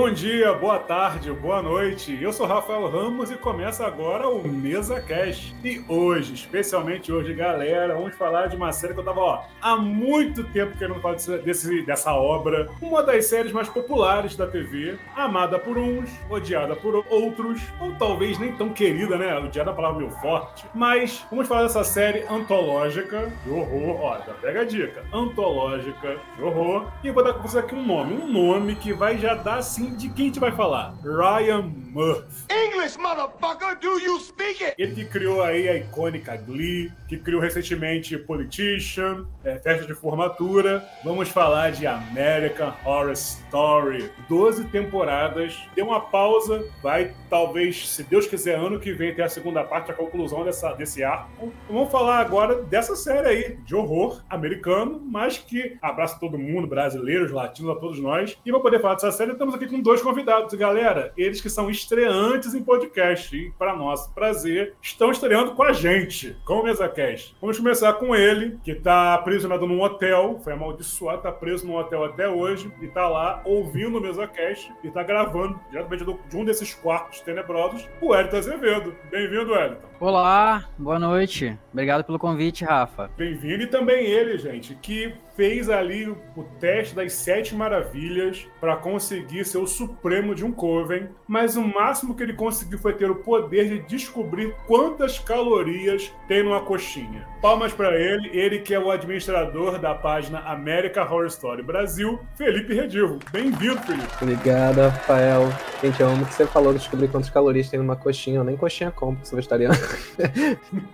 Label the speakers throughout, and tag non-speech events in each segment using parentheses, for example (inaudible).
Speaker 1: Bom dia, boa tarde, boa noite. Eu sou Rafael Ramos e começa agora o Mesa Cash. E hoje, especialmente hoje, galera, vamos falar de uma série que eu tava ó, há muito tempo querendo falar desse, dessa obra. Uma das séries mais populares da TV, amada por uns, odiada por outros, ou talvez nem tão querida, né? Odiada é a palavra meio forte. Mas vamos falar dessa série antológica de horror. Ó, já pega a dica. Antológica de horror. E vou dar pra você aqui um nome. Um nome que vai já dar assim de quem a gente vai falar? Ryan Murphy. English, motherfucker, do you speak it? Ele que criou aí a icônica Glee, que criou recentemente Politician, é, Festa de Formatura. Vamos falar de American Horror Story. 12 temporadas, deu uma pausa, vai talvez, se Deus quiser, ano que vem ter a segunda parte, a conclusão dessa, desse arco. Vamos falar agora dessa série aí, de horror americano, mas que abraça todo mundo, brasileiros, latinos, a todos nós. E para poder falar dessa série, estamos aqui com dois convidados. Galera, eles que são estreantes em podcast e, para nosso prazer, estão estreando com a gente, com o MesaCast. Vamos começar com ele, que está aprisionado num hotel, foi amaldiçoado, está preso num hotel até hoje e está lá ouvindo o MesaCast e está gravando diretamente de um desses quartos tenebrosos, o Elton Azevedo. Bem-vindo, Elton.
Speaker 2: Olá, boa noite. Obrigado pelo convite, Rafa.
Speaker 1: Bem-vindo e também ele, gente, que fez ali o teste das sete maravilhas para conseguir ser o supremo de um Coven, mas o máximo que ele conseguiu foi ter o poder de descobrir quantas calorias tem numa coxinha. Palmas para ele, ele que é o administrador da página America Horror Story Brasil, Felipe Redivo. Bem-vindo, Felipe.
Speaker 3: Obrigado, Rafael. Gente, eu amo que você falou de descobrir quantas calorias tem numa coxinha. Eu nem coxinha compro, sou vegetariano.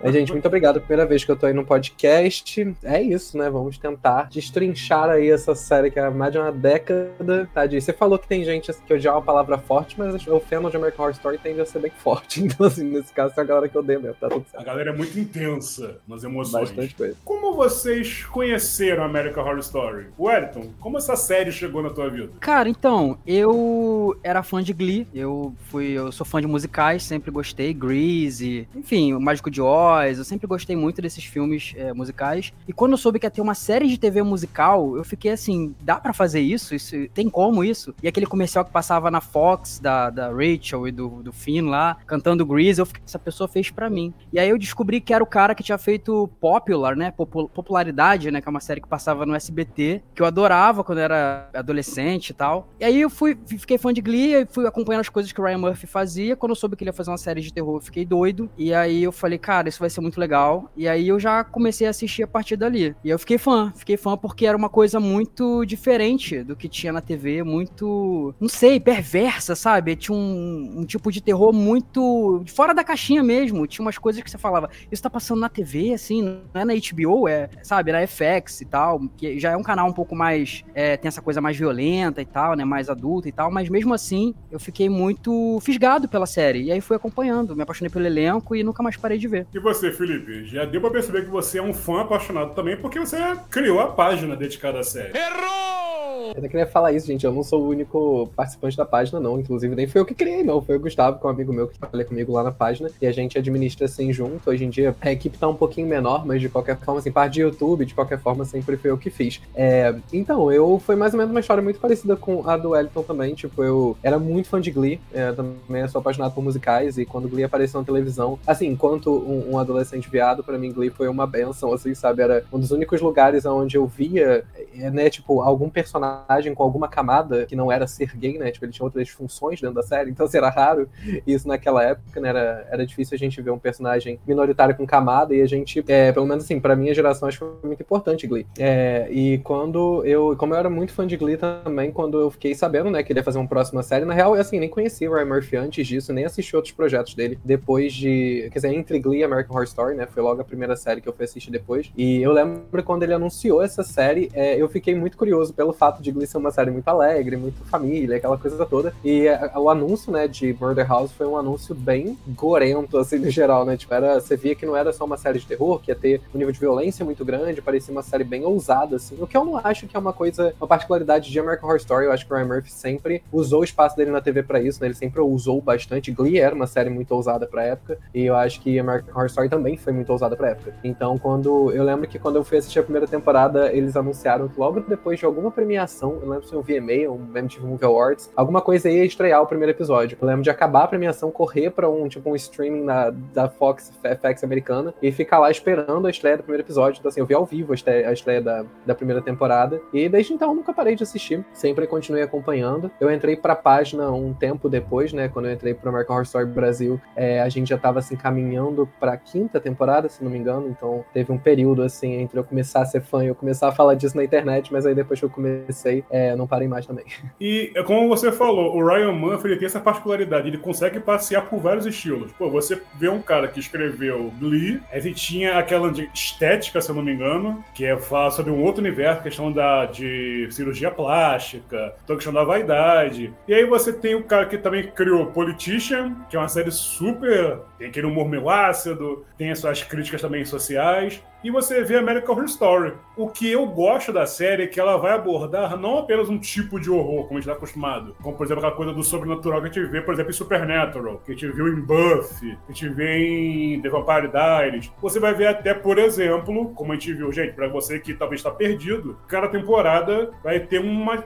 Speaker 3: É, gente, muito obrigado. Primeira vez que eu tô aí no podcast. É isso, né? Vamos tentar destrinchar aí essa série que é mais de uma década. Tadinho. Você falou que tem gente que odiar uma palavra forte, mas o fandom de American Horror Story tende a ser bem forte. (laughs) Então, assim, nesse caso, tem a galera que odeia mesmo. Tá tudo certo.
Speaker 1: A galera é muito intensa nas emoções.
Speaker 3: Bastante coisa.
Speaker 1: Como vocês conheceram American Horror Story? Wellington, como essa série chegou na tua vida?
Speaker 2: Cara, então, eu era fã de Glee. Eu fui, eu sou fã de musicais, sempre gostei. Grease, enfim, o Mágico de Oz. Eu sempre gostei muito desses filmes é, musicais. E quando eu soube que ia ter uma série de TV musical, eu fiquei assim, dá para fazer isso? isso? Tem como isso? E aquele comercial que passava na Fox, da, da Rachel e do, do Finn lá, cantando Grease, eu fiquei, essa pessoa fez para mim. E aí eu descobri que era o cara que tinha feito Popular, né? Popularidade, né? Que é uma série que passava no SBT, que eu adorava quando era adolescente e tal. E aí eu fui, fiquei fã de Glee, e fui acompanhando as coisas que o Ryan Murphy fazia. Quando eu soube que ele ia fazer uma série de terror, eu fiquei doido. E aí eu falei, cara, isso vai ser muito legal. E aí eu já comecei a assistir a partir dali. E eu fiquei fã, fiquei fã porque era uma coisa muito diferente do que tinha na TV, muito, não sei, perversa, sabe? Tinha um, um tipo de terror muito fora da caixinha mesmo. Tinha umas coisas que você falava, isso tá passando na TV, assim, não é na HBO, é, sabe, na FX e tal, que já é um canal um pouco mais, é, tem essa coisa mais violenta e tal, né, mais adulta e tal, mas mesmo assim, eu fiquei muito fisgado pela série. E aí fui acompanhando, me apaixonei pelo elenco e nunca mais parei de ver.
Speaker 1: E você, Felipe? Já deu pra perceber que você é um fã apaixonado também, porque você criou a página dedicada à série.
Speaker 3: Errou! Eu não queria falar isso, gente. Eu não sou o único participante da página, não. Inclusive, nem foi eu que criei, não. Foi o Gustavo, que é um amigo meu que trabalha comigo lá na página. E a gente administra assim junto. Hoje em dia a equipe tá um pouquinho menor, mas de qualquer forma, assim, parte de YouTube, de qualquer forma, sempre foi eu que fiz. É, então, eu foi mais ou menos uma história muito parecida com a do Wellington também. Tipo, eu era muito fã de Glee. É, também sou apaixonado por musicais. E quando Glee apareceu na televisão, assim, enquanto um, um adolescente viado, para mim, Glee foi uma benção, assim, sabe? Era um dos únicos lugares onde eu via, é, né, tipo, algum personagem com alguma camada que não era ser gay, né? Tipo, ele tinha outras funções dentro da série, então assim, era raro isso naquela época, né? Era, era difícil a gente ver um personagem minoritário com camada e a gente, é, pelo menos assim, pra minha geração acho que foi muito importante Glee. É, e quando eu, como eu era muito fã de Glee também, quando eu fiquei sabendo, né, que ele ia fazer uma próxima série, na real, assim, nem conhecia o Ryan Murphy antes disso, nem assisti outros projetos dele depois de, quer dizer, entre Glee e American Horror Story, né? Foi logo a primeira série que eu fui assistir depois. E eu lembro quando ele anunciou essa série, é, eu fiquei muito curioso pelo fato de Glee ser uma série muito alegre, muito família, aquela coisa toda. E é, o anúncio, né, de Murder House foi um anúncio bem gorento, assim, no geral, né? Tipo, era, você via que não era só uma série de terror, que ia ter um nível de violência muito grande, parecia uma série bem ousada, assim. O que eu não acho que é uma coisa, uma particularidade de American Horror Story. Eu acho que o Ryan Murphy sempre usou o espaço dele na TV para isso, né? Ele sempre usou bastante. Glee era uma série muito ousada pra época. E eu acho que American Horror Story também foi muito ousada pra época. Então, quando. Eu lembro que quando eu fui assistir a primeira temporada, eles anunciaram logo depois de alguma premiação, eu lembro se eu VMA, um MTV Movie Awards, alguma coisa ia estrear o primeiro episódio. Eu lembro de acabar a premiação, correr para um tipo um streaming na, da Fox FX americana e ficar lá esperando a estreia do primeiro episódio. Então, assim, eu vi ao vivo a estreia, a estreia da, da primeira temporada. E desde então nunca parei de assistir, sempre continuei acompanhando. Eu entrei pra página um tempo depois, né? Quando eu entrei pro American Horror Story Brasil, é, a gente já tava assim caminhando pra quinta temporada, se não me engano. Então teve um período assim entre eu começar a ser fã e eu começar a falar disso na internet, mas aí depois que eu comecei, é, não parei mais também. (laughs)
Speaker 1: E é como você falou, o Ryan Murphy ele tem essa particularidade, ele consegue passear por vários estilos. Pô, você vê um cara que escreveu Glee, ele tinha aquela estética, se eu não me engano, que é falar sobre um outro universo, questão da, de cirurgia plástica, toda a questão da vaidade. E aí você tem o cara que também criou Politician, que é uma série super. tem aquele humor meio ácido, tem as suas críticas também sociais e você vê American Horror Story. O que eu gosto da série é que ela vai abordar não apenas um tipo de horror, como a gente está acostumado, como por exemplo aquela coisa do sobrenatural que a gente vê, por exemplo, em Supernatural, que a gente viu em Buffy, que a gente vê em The Vampire Diaries. Você vai ver até, por exemplo, como a gente viu, gente, para você que talvez está perdido, cada temporada vai ter uma,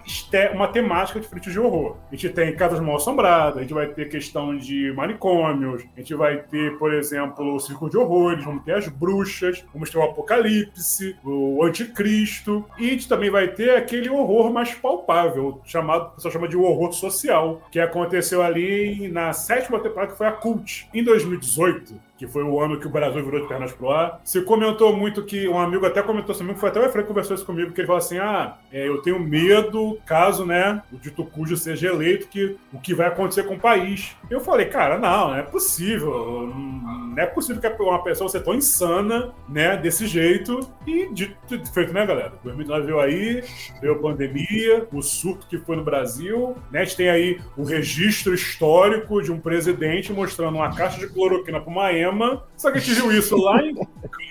Speaker 1: uma temática diferente de horror. A gente tem Casas Mal Assombradas, a gente vai ter questão de manicômios, a gente vai ter, por exemplo, o Círculo de Horrores, vamos ter as bruxas, vamos ter o Apocalipse, o Anticristo, e também vai ter aquele horror mais palpável, chamado, o pessoal chama de horror social, que aconteceu ali na sétima temporada, que foi a Cult, em 2018 que foi o ano que o Brasil virou de pernas pro ar. Se comentou muito que um amigo até comentou comigo, foi até o Efraim que conversou isso comigo, que ele falou assim: ah, é, eu tenho medo, caso, né, o dito cujo seja eleito, que o que vai acontecer com o país. Eu falei, cara, não, não é possível. Não é possível que uma pessoa seja tão insana, né, desse jeito. E dito feito, né, galera? 2019 veio aí, veio a pandemia, o surto que foi no Brasil, né? A gente tem aí o registro histórico de um presidente mostrando uma caixa de cloroquina pro Miami cinema. Só que a gente viu isso lá em.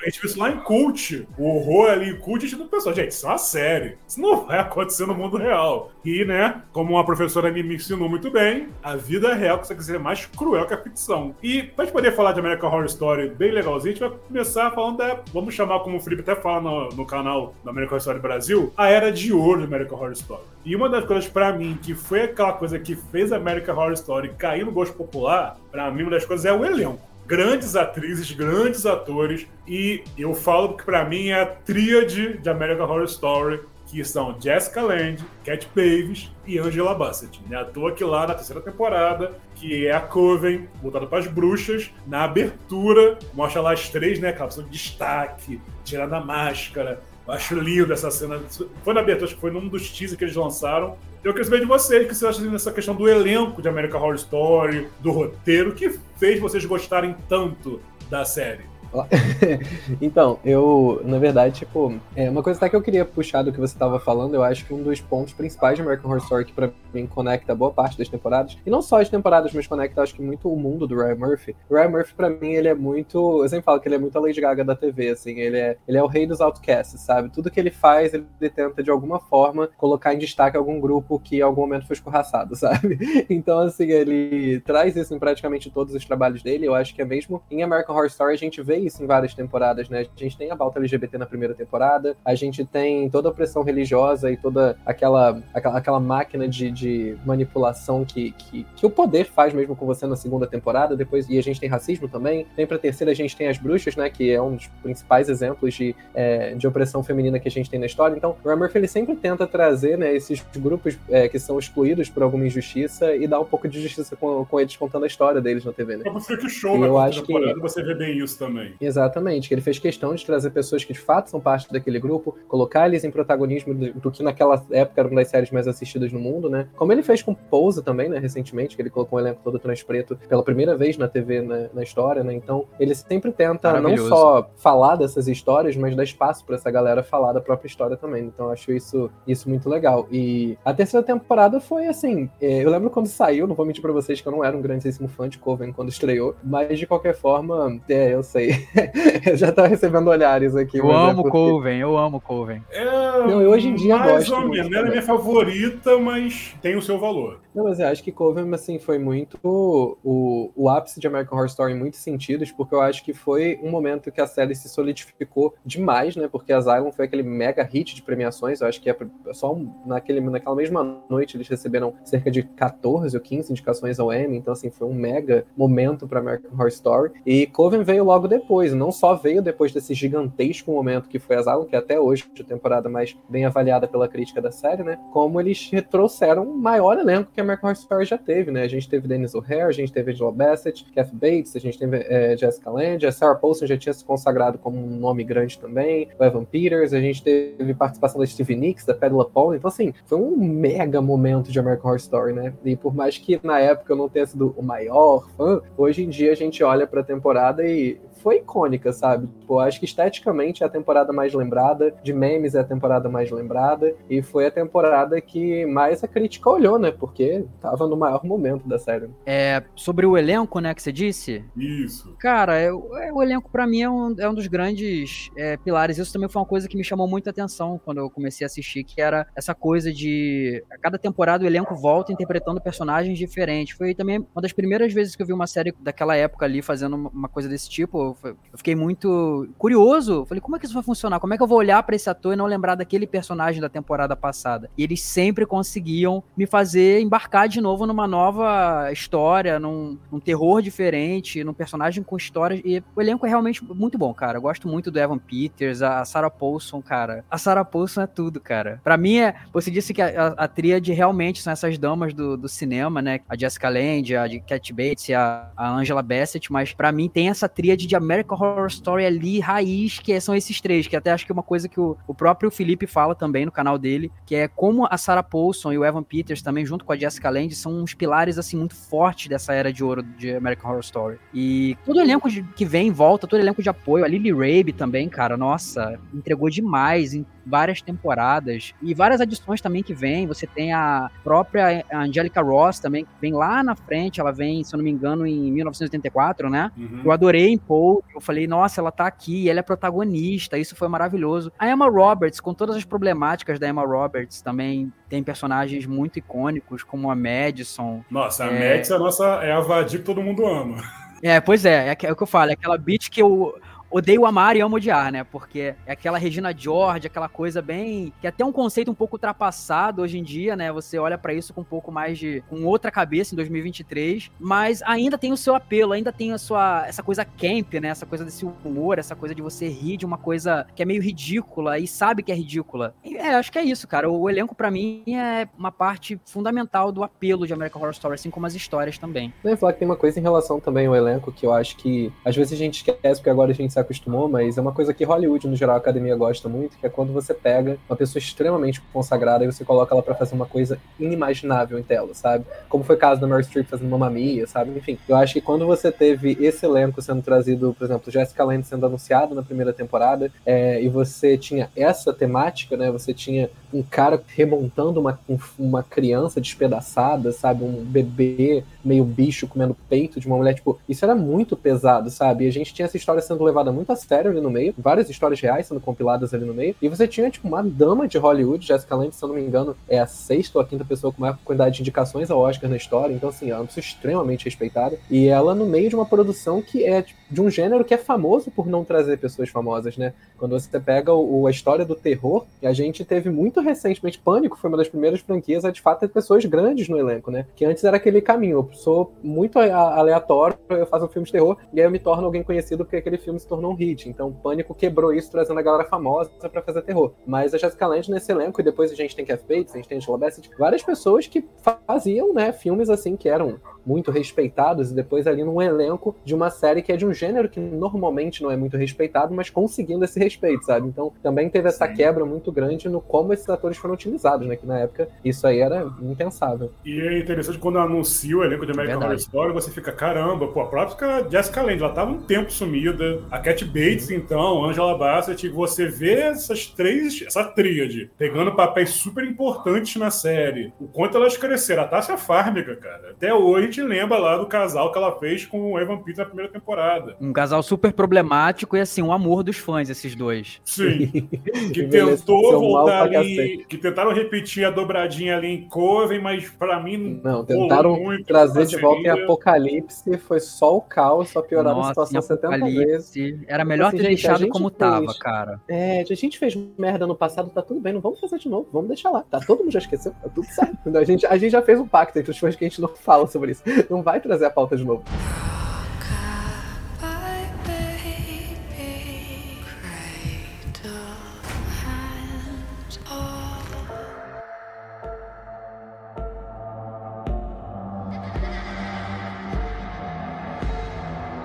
Speaker 1: A gente viu isso lá em Cult. O horror ali em Cult, a gente não pensou, gente, isso é uma série. Isso não vai acontecer no mundo real. E, né, como uma professora me ensinou muito bem, a vida real consegue ser mais cruel que a ficção. E pra gente poder falar de American Horror Story bem legalzinho, a gente vai começar falando da. Vamos chamar, como o Felipe até fala no, no canal da American Horror Story Brasil, a era de ouro de American Horror Story. E uma das coisas para mim que foi aquela coisa que fez a American Horror Story cair no gosto popular, para mim uma das coisas é o elenco grandes atrizes, grandes atores, e eu falo que para mim é a tríade de American Horror Story, que são Jessica Lange, Cat Paves e Angela Bassett. Né? À toa que lá na terceira temporada, que é a Coven, voltada para as bruxas, na abertura, mostra lá as três, né? Aquela de destaque, tirando a máscara. Acho lindo essa cena. Foi na abertura, acho que foi num dos teasers que eles lançaram. Eu queria saber de vocês o que vocês acham dessa questão do elenco de American Horror Story, do roteiro, que fez vocês gostarem tanto da série? (laughs)
Speaker 3: então, eu, na verdade, tipo, é uma coisa até que eu queria puxar do que você estava falando, eu acho que um dos pontos principais de American Horror Story que pra mim conecta boa parte das temporadas, e não só as temporadas, mas conecta, acho que muito o mundo do Ryan Murphy. O Ryan Murphy, pra mim, ele é muito, eu sempre falo que ele é muito a Lady Gaga da TV, assim, ele é, ele é o rei dos outcasts, sabe? Tudo que ele faz, ele tenta, de alguma forma, colocar em destaque algum grupo que em algum momento foi escorraçado, (laughs) sabe? Então, assim, ele traz isso em praticamente todos os trabalhos dele, eu acho que é mesmo em American Horror Story a gente vê isso em várias temporadas, né? A gente tem a pauta LGBT na primeira temporada, a gente tem toda a opressão religiosa e toda aquela, aquela, aquela máquina de, de manipulação que, que, que, o poder faz mesmo com você na segunda temporada, depois, e a gente tem racismo também. Tem pra terceira, a gente tem as bruxas, né? Que é um dos principais exemplos de, é, de opressão feminina que a gente tem na história. Então, o Ryan Murphy, ele sempre tenta trazer, né, esses grupos é, que são excluídos por alguma injustiça e dar um pouco de justiça com, com eles contando a história deles na TV, né?
Speaker 1: É Freak Show, e eu acho que você vê bem isso também.
Speaker 3: Exatamente. Exatamente, que ele fez questão de trazer pessoas que de fato são parte daquele grupo, colocar eles em protagonismo do, do, que naquela época era uma das séries mais assistidas no mundo, né? Como ele fez com Pose também, né, recentemente, que ele colocou um elenco todo transpreto pela primeira vez na TV né, na história, né? Então, ele sempre tenta não só falar dessas histórias, mas dar espaço para essa galera falar da própria história também. Então, eu acho isso, isso muito legal. E a terceira temporada foi assim, é, eu lembro quando saiu, não vou mentir para vocês que eu não era um grandíssimo fã de Coven quando estreou, mas de qualquer forma, é, eu sei. (laughs) eu já tava recebendo olhares aqui.
Speaker 2: Eu é amo é porque... Coven, eu amo Coven.
Speaker 1: É, não, eu hoje em dia mais gosto. Mais ou menos, não era minha favorita, mas tem o seu valor.
Speaker 3: Não, mas eu acho que Coven, assim, foi muito o, o ápice de American Horror Story em muitos sentidos, porque eu acho que foi um momento que a série se solidificou demais, né? Porque Asylum foi aquele mega hit de premiações, eu acho que é só naquele, naquela mesma noite eles receberam cerca de 14 ou 15 indicações ao Emmy, então, assim, foi um mega momento para American Horror Story. E Coven veio logo depois, não só veio depois desse gigantesco momento que foi Asylum, que até hoje é a temporada mais bem avaliada pela crítica da série, né? Como eles trouxeram maior elenco que American Horror Story já teve, né? A gente teve Dennis O'Hare, a gente teve Angela Bassett, Kathy Bates, a gente teve é, Jessica Lange, a Sarah Paulson já tinha se consagrado como um nome grande também, o Evan Peters, a gente teve participação da Stevie Nicks, da Padula Paul, então assim, foi um mega momento de American Horror Story, né? E por mais que na época eu não tenha sido o maior fã, hoje em dia a gente olha pra temporada e foi icônica, sabe? Tipo, acho que esteticamente é a temporada mais lembrada, de memes é a temporada mais lembrada, e foi a temporada que mais a crítica olhou, né? Porque tava no maior momento da série.
Speaker 2: É, sobre o elenco, né, que você disse?
Speaker 1: Isso.
Speaker 2: Cara, é, é, o elenco para mim é um, é um dos grandes é, pilares. Isso também foi uma coisa que me chamou muita atenção quando eu comecei a assistir, que era essa coisa de a cada temporada o elenco volta interpretando personagens diferentes. Foi também uma das primeiras vezes que eu vi uma série daquela época ali fazendo uma coisa desse tipo eu fiquei muito curioso. Falei, como é que isso vai funcionar? Como é que eu vou olhar para esse ator e não lembrar daquele personagem da temporada passada? E eles sempre conseguiam me fazer embarcar de novo numa nova história, num, num terror diferente, num personagem com histórias. E o elenco é realmente muito bom, cara. Eu gosto muito do Evan Peters, a Sarah Paulson, cara. A Sarah Paulson é tudo, cara. Para mim é. Você disse que a, a, a tríade realmente são essas damas do, do cinema, né? A Jessica Lange, a Cat Bates e a, a Angela Bassett, mas para mim tem essa tríade de American Horror Story ali, raiz, que são esses três, que até acho que é uma coisa que o, o próprio Felipe fala também no canal dele, que é como a Sarah Paulson e o Evan Peters também, junto com a Jessica Lange, são uns pilares, assim, muito fortes dessa era de ouro de American Horror Story. E todo o elenco de, que vem em volta, todo o elenco de apoio, a Lily Rabe também, cara, nossa, entregou demais, várias temporadas e várias adições também que vem. Você tem a própria Angelica Ross também, que vem lá na frente, ela vem, se eu não me engano, em 1984, né? Uhum. Eu adorei em Paul, eu falei, nossa, ela tá aqui, ela é protagonista, isso foi maravilhoso. A Emma Roberts, com todas as problemáticas da Emma Roberts, também tem personagens muito icônicos, como a Madison.
Speaker 1: Nossa, a é... Madison é a nossa, é a Vadir que todo mundo ama.
Speaker 2: É, pois é, é, é o que eu falo, é aquela bitch que eu odeio amar e amo odiar, né? Porque é aquela Regina George, aquela coisa bem. que é até um conceito um pouco ultrapassado hoje em dia, né? Você olha para isso com um pouco mais de. com outra cabeça em 2023, mas ainda tem o seu apelo, ainda tem a sua. essa coisa camp, né? Essa coisa desse humor, essa coisa de você rir de uma coisa que é meio ridícula e sabe que é ridícula. É, acho que é isso, cara. O elenco para mim é uma parte fundamental do apelo de American Horror Story, assim como as histórias também.
Speaker 3: Eu ia falar que tem uma coisa em relação também ao elenco que eu acho que às vezes a gente esquece, porque agora a gente acostumou, mas é uma coisa que Hollywood, no geral, a academia gosta muito, que é quando você pega uma pessoa extremamente consagrada e você coloca ela para fazer uma coisa inimaginável em tela, sabe? Como foi o caso da Meryl Streep fazendo Mamma Mia, sabe? Enfim, eu acho que quando você teve esse elenco sendo trazido, por exemplo, Jessica Lange sendo anunciado na primeira temporada, é, e você tinha essa temática, né? Você tinha um cara remontando uma, uma criança despedaçada, sabe? Um bebê meio bicho comendo peito de uma mulher, tipo, isso era muito pesado, sabe? E a gente tinha essa história sendo levada muito a sério ali no meio, várias histórias reais sendo compiladas ali no meio, e você tinha, tipo, uma dama de Hollywood, Jessica Lange, se eu não me engano, é a sexta ou a quinta pessoa com maior quantidade de indicações ao Oscar na história, então, assim, é uma pessoa extremamente respeitada, e ela no meio de uma produção que é, tipo, de um gênero que é famoso por não trazer pessoas famosas, né? Quando você pega o, a história do terror, a gente teve muito recentemente, Pânico foi uma das primeiras franquias a de fato ter pessoas grandes no elenco, né? Que antes era aquele caminho, eu sou muito aleatório, eu faço um filme de terror e aí eu me torno alguém conhecido porque aquele filme se tornou um hit. Então Pânico quebrou isso, trazendo a galera famosa para fazer terror. Mas a Jessica Lange nesse elenco, e depois a gente tem Kev Bates, a gente tem Angela Bassett, várias pessoas que faziam, né, filmes assim que eram muito respeitados e depois ali num elenco de uma série que é de um gênero que normalmente não é muito respeitado, mas conseguindo esse respeito, sabe? Então também teve essa quebra muito grande no como esses atores foram utilizados, né? Que na época isso aí era impensável.
Speaker 1: E é interessante quando anuncia o elenco de American Horror Story, você fica, caramba, pô, a própria Jessica Lange, ela tava um tempo sumida, a Cat Bates, então, Angela Bassett, você vê essas três, essa tríade, pegando papéis super importantes na série, o quanto elas cresceram. A Tássia Farmiga, cara, até hoje a gente lembra lá do casal que ela fez com o Evan Peters na primeira temporada. Foda.
Speaker 2: Um casal super problemático e assim, um amor dos fãs, esses dois.
Speaker 1: Sim. (laughs) que tentou voltar ali. Que tentaram repetir a dobradinha ali em Coven, mas pra mim.
Speaker 3: Não, tentaram trazer de volta em Apocalipse, foi só o caos, só pioraram Nossa, a situação 70 vezes.
Speaker 2: Era melhor assim, ter gente, deixado como fez, tava, cara.
Speaker 3: É, a gente fez merda no passado, tá tudo bem, não vamos fazer de novo, vamos deixar lá. Tá todo mundo já esqueceu, tá tudo certo. a, gente, a gente já fez um pacto entre os fãs que a gente não fala sobre isso. Não vai trazer a pauta de novo.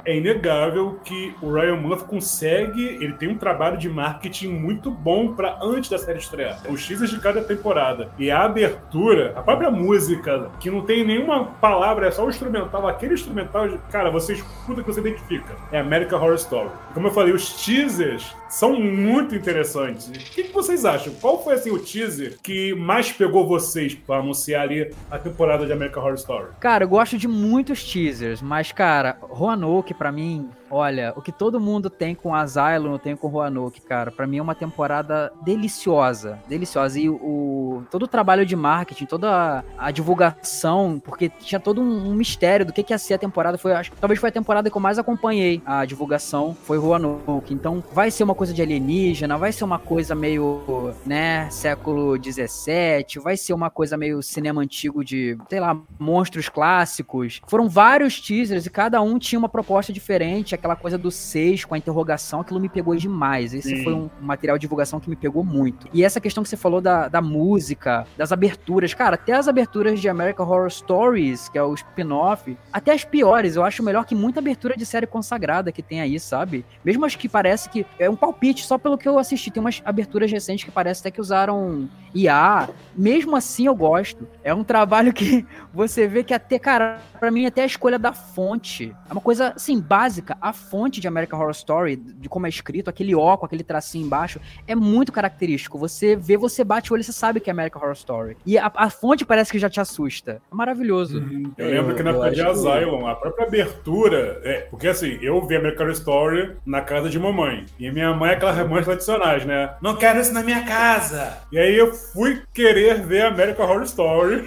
Speaker 1: É inegável que o Ryan Murphy consegue, ele tem um trabalho de marketing muito bom para antes da série estrear. Os teasers de cada temporada e a abertura, a própria música, que não tem nenhuma palavra, é só o instrumental, aquele instrumental, cara, você escuta que você identifica. É American Horror Story. Como eu falei, os teasers são muito interessantes. O que, que vocês acham? Qual foi assim o teaser que mais pegou vocês para anunciar ali a temporada de American Horror Story?
Speaker 2: Cara, eu gosto de muitos teasers, mas cara, Roanoke para mim Olha, o que todo mundo tem com Asylum, eu tenho com Roanoke, cara. Para mim é uma temporada deliciosa, deliciosa. E o todo o trabalho de marketing, toda a, a divulgação, porque tinha todo um, um, mistério do que, que ia ser a temporada. Foi, acho que talvez foi a temporada que eu mais acompanhei a divulgação, foi Roanoke. Então, vai ser uma coisa de alienígena, vai ser uma coisa meio, né, século 17, vai ser uma coisa meio cinema antigo de, sei lá, monstros clássicos. Foram vários teasers e cada um tinha uma proposta diferente aquela coisa do 6 com a interrogação, aquilo me pegou demais. Esse Sim. foi um material de divulgação que me pegou muito. E essa questão que você falou da, da música, das aberturas, cara, até as aberturas de American Horror Stories, que é o spin-off, até as piores, eu acho melhor que muita abertura de série consagrada que tem aí, sabe? Mesmo as que parece que é um palpite, só pelo que eu assisti. Tem umas aberturas recentes que parece até que usaram IA. Mesmo assim eu gosto. É um trabalho que (laughs) você vê que até, cara, para mim até a escolha da fonte é uma coisa assim básica. A fonte de American Horror Story, de como é escrito, aquele ó com aquele tracinho embaixo, é muito característico. Você vê, você bate o olho e você sabe que é American Horror Story. E a, a fonte parece que já te assusta. É maravilhoso.
Speaker 1: Uhum. Eu lembro que na época de Asylum, a própria abertura, é, porque assim, eu vi American Horror Story na casa de mamãe. E minha mãe é aquelas mães tradicionais, né? Não quero isso na minha casa. E aí eu fui querer ver American Horror Story.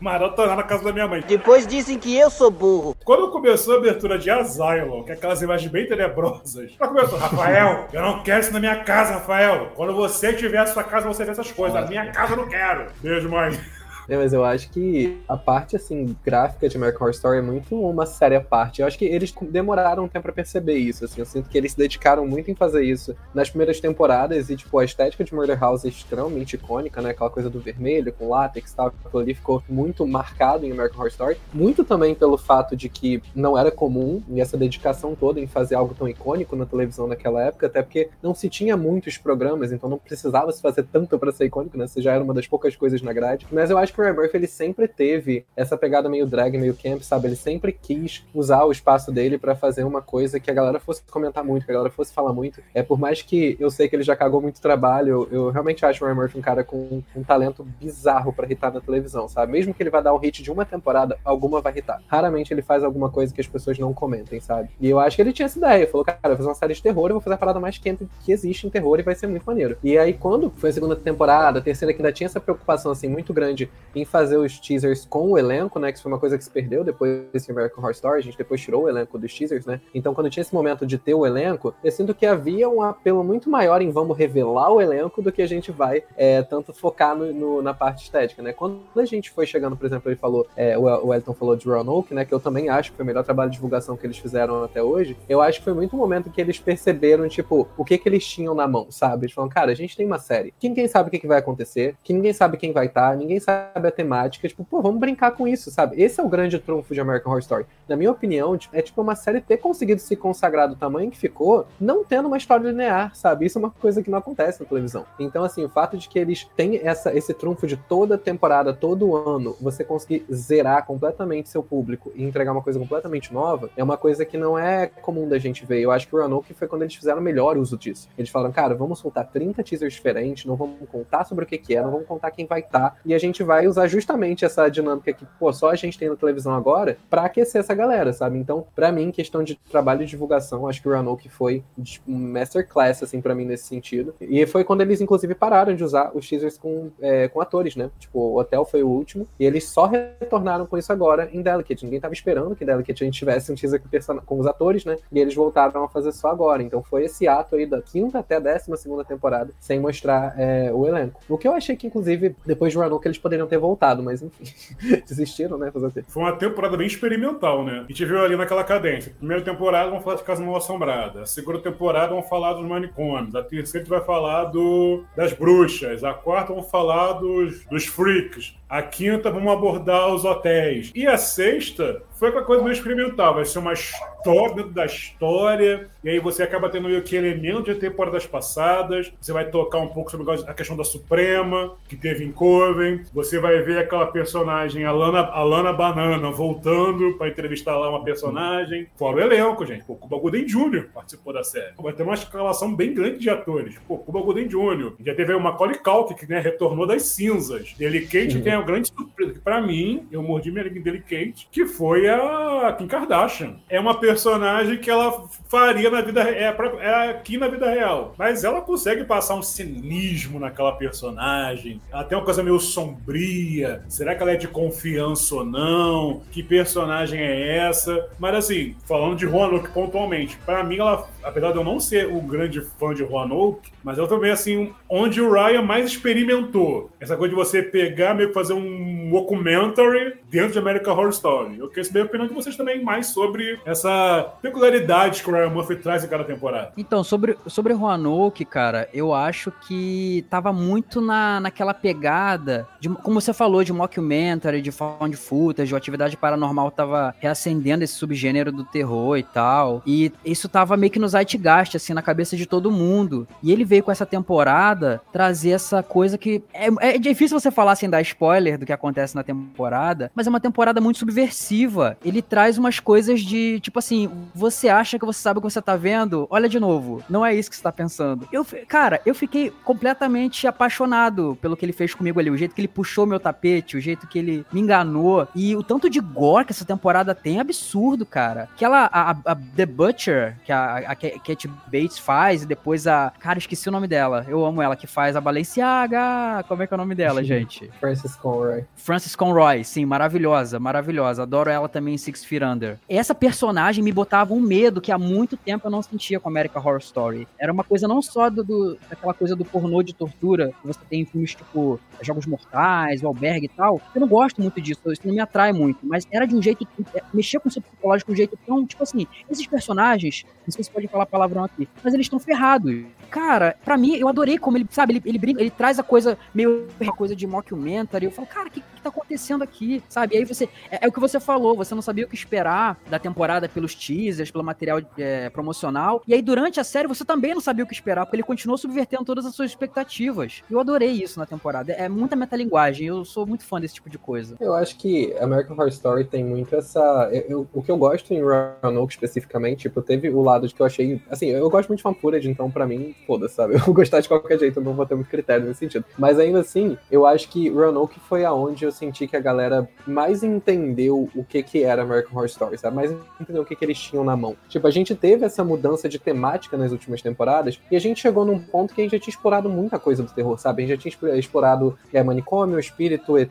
Speaker 1: Maratonar na casa da minha mãe.
Speaker 4: Depois dizem que eu sou burro.
Speaker 1: Quando começou a abertura de Asylum, que é aquelas imagens bem tenebrosas, ela começou, Rafael, eu não quero isso na minha casa, Rafael. Quando você tiver a sua casa, você vê essas coisas. Na minha casa eu não quero. Beijo, mãe.
Speaker 3: É, mas eu acho que a parte, assim, gráfica de American Horror Story é muito uma série à parte. Eu acho que eles demoraram um tempo pra perceber isso, assim. Eu sinto que eles se dedicaram muito em fazer isso nas primeiras temporadas e, tipo, a estética de Murder House é extremamente icônica, né? Aquela coisa do vermelho com látex e tal. Aquilo ali ficou muito marcado em American Horror Story. Muito também pelo fato de que não era comum e essa dedicação toda em fazer algo tão icônico na televisão naquela época, até porque não se tinha muitos programas, então não precisava se fazer tanto para ser icônico, né? Você já era uma das poucas coisas na grade. Mas eu acho que o Murphy ele sempre teve essa pegada meio drag, meio camp, sabe? Ele sempre quis usar o espaço dele para fazer uma coisa que a galera fosse comentar muito, que a galera fosse falar muito. É por mais que eu sei que ele já cagou muito trabalho, eu, eu realmente acho o Ryan Murphy um cara com um, um talento bizarro para hitar na televisão, sabe? Mesmo que ele vá dar um hit de uma temporada, alguma vai hitar. Raramente ele faz alguma coisa que as pessoas não comentem, sabe? E eu acho que ele tinha essa ideia. Ele falou, cara, eu vou fazer uma série de terror, eu vou fazer a parada mais quente que existe em terror e vai ser muito maneiro. E aí, quando foi a segunda temporada, a terceira que ainda tinha essa preocupação, assim, muito grande em fazer os teasers com o elenco, né? Que foi uma coisa que se perdeu depois desse American Horror Story. A gente depois tirou o elenco dos teasers, né? Então, quando tinha esse momento de ter o elenco, eu sinto que havia um apelo muito maior em vamos revelar o elenco do que a gente vai é, tanto focar no, no, na parte estética, né? Quando a gente foi chegando, por exemplo, ele falou, é, o Elton falou de Roanoke, né? Que eu também acho que foi o melhor trabalho de divulgação que eles fizeram até hoje. Eu acho que foi muito o momento que eles perceberam, tipo, o que que eles tinham na mão, sabe? Eles falaram, cara, a gente tem uma série que ninguém sabe o que, que vai acontecer, que ninguém sabe quem vai estar, tá, ninguém sabe a temática. Tipo, pô, vamos brincar com isso, sabe? Esse é o grande trunfo de American Horror Story. Na minha opinião, é tipo uma série ter conseguido se consagrar do tamanho que ficou, não tendo uma história linear, sabe? Isso é uma coisa que não acontece na televisão. Então, assim, o fato de que eles têm essa, esse trunfo de toda temporada, todo ano, você conseguir zerar completamente seu público e entregar uma coisa completamente nova, é uma coisa que não é comum da gente ver. Eu acho que o Roanoke foi quando eles fizeram o melhor uso disso. Eles falaram, cara, vamos soltar 30 teasers diferentes, não vamos contar sobre o que, que é, não vamos contar quem vai estar, tá, e a gente vai vai usar justamente essa dinâmica que, pô, só a gente tem na televisão agora para aquecer essa galera, sabe? Então, para mim, questão de trabalho de divulgação, acho que o Roanoke foi um masterclass, assim, para mim, nesse sentido. E foi quando eles, inclusive, pararam de usar os teasers com, é, com atores, né? Tipo, o Hotel foi o último, e eles só retornaram com isso agora em Delicate. Ninguém tava esperando que Delicate a gente tivesse um teaser com, com os atores, né? E eles voltaram a fazer só agora. Então foi esse ato aí da quinta até a décima segunda temporada, sem mostrar é, o elenco. O que eu achei que, inclusive, depois de Roanoke, eles poderiam ter voltado, mas enfim, (laughs) desistiram, né? Fazer
Speaker 1: Foi uma temporada bem experimental, né? A gente viu ali naquela cadência. Primeira temporada, vamos falar de Casa Mal Assombrada. A segunda temporada, vamos falar dos manicômios. A terceira, a gente vai falar do, das bruxas. A quarta, vamos falar dos, dos freaks. A quinta, vamos abordar os hotéis. E a sexta foi aquela coisa meio experimental. Vai ser uma história dentro da história. E aí você acaba tendo meio que elemento de temporadas passadas. Você vai tocar um pouco sobre a questão da Suprema, que teve em Coven. Você vai ver aquela personagem, a Lana, a Lana Banana, voltando para entrevistar lá uma personagem. Fora o elenco, gente. Pô, Cuba Gooding Jr. participou da série. Vai ter uma escalação bem grande de atores. Pô, Cuba Gooding Jr. Já teve o Macaulay Culkin, que né, retornou das cinzas. Ele uhum. tem uma grande surpresa, que pra mim, eu mordi minha língua dele Kate, que foi a Kim Kardashian. É uma personagem que ela faria na vida é, é aqui na vida real. Mas ela consegue passar um cinismo naquela personagem. Ela tem uma coisa meio sombria. Será que ela é de confiança ou não? Que personagem é essa? Mas assim, falando de Roanoke pontualmente, para mim ela, apesar de eu não ser o grande fã de Roanoke, mas eu também assim, onde o Ryan mais experimentou essa coisa de você pegar meio que fazer um documentary dentro de American Horror Story. Eu queria saber a opinião de vocês também mais sobre essa peculiaridade que o Ryan Murphy traz em cada temporada.
Speaker 2: Então, sobre, sobre Roanoke, cara, eu acho que tava muito na, naquela pegada, de, como você falou, de mockumentary, de found footage, de atividade paranormal tava reacendendo esse subgênero do terror e tal. E isso tava meio que no zeitgeist, assim, na cabeça de todo mundo. E ele veio com essa temporada trazer essa coisa que... É, é difícil você falar sem dar spoiler do que acontece na temporada, mas é uma temporada muito subversiva. Ele traz umas coisas de, tipo assim, você acha que você sabe o que você tá vendo? Olha de novo. Não é isso que você tá pensando. Eu, cara, eu fiquei completamente apaixonado pelo que ele fez comigo ali. O jeito que ele puxou meu tapete, o jeito que ele me enganou. E o tanto de gore que essa temporada tem é absurdo, cara. Aquela, a, a The Butcher, que a, a Kate Bates faz, e depois a. Cara, esqueci o nome dela. Eu amo ela, que faz a Balenciaga. Como é que é o nome dela, gente?
Speaker 3: Francis Conroy.
Speaker 2: Francis Conroy, sim, maravilhosa, maravilhosa. Adoro ela também em Six Feet Under. Essa personagem me botava um medo que há muito tempo eu não sentia com American Horror Story. Era uma coisa não só do, do daquela coisa do pornô de tortura que você tem em filmes tipo Jogos Mortais, O Albergue e tal. Eu não gosto muito disso, isso não me atrai muito. Mas era de um jeito, é, mexia com o seu psicológico de um jeito tão, tipo assim, esses personagens, não sei se pode falar palavrão aqui, mas eles estão ferrados. Cara, para mim, eu adorei como ele, sabe, ele, ele brinca, ele traz a coisa meio uma coisa de mockumentary. Eu falo, cara, que tá acontecendo aqui? Sabe? E aí você. É, é, o que você falou, você não sabia o que esperar da temporada pelos teasers, pelo material é, promocional. E aí, durante a série, você também não sabia o que esperar, porque ele continuou subvertendo todas as suas expectativas. Eu adorei isso na temporada. É muita metalinguagem. Eu sou muito fã desse tipo de coisa.
Speaker 3: Eu acho que American Horror Story tem muito essa. Eu, eu, o que eu gosto em Roanoke especificamente, tipo, teve o lado de que eu achei. Assim, eu gosto muito de fan então pra mim, foda-se, sabe? (laughs) Eu vou gostar de qualquer jeito, eu não vou ter muito critério nesse sentido. Mas ainda assim, eu acho que Roanoke foi aonde eu senti que a galera mais entendeu o que que era American Horror Story, sabe? Mais entendeu o que que eles tinham na mão. Tipo, a gente teve essa mudança de temática nas últimas temporadas e a gente chegou num ponto que a gente já tinha explorado muita coisa do terror, sabe? A gente já tinha explorado é, manicômio, espírito, ET,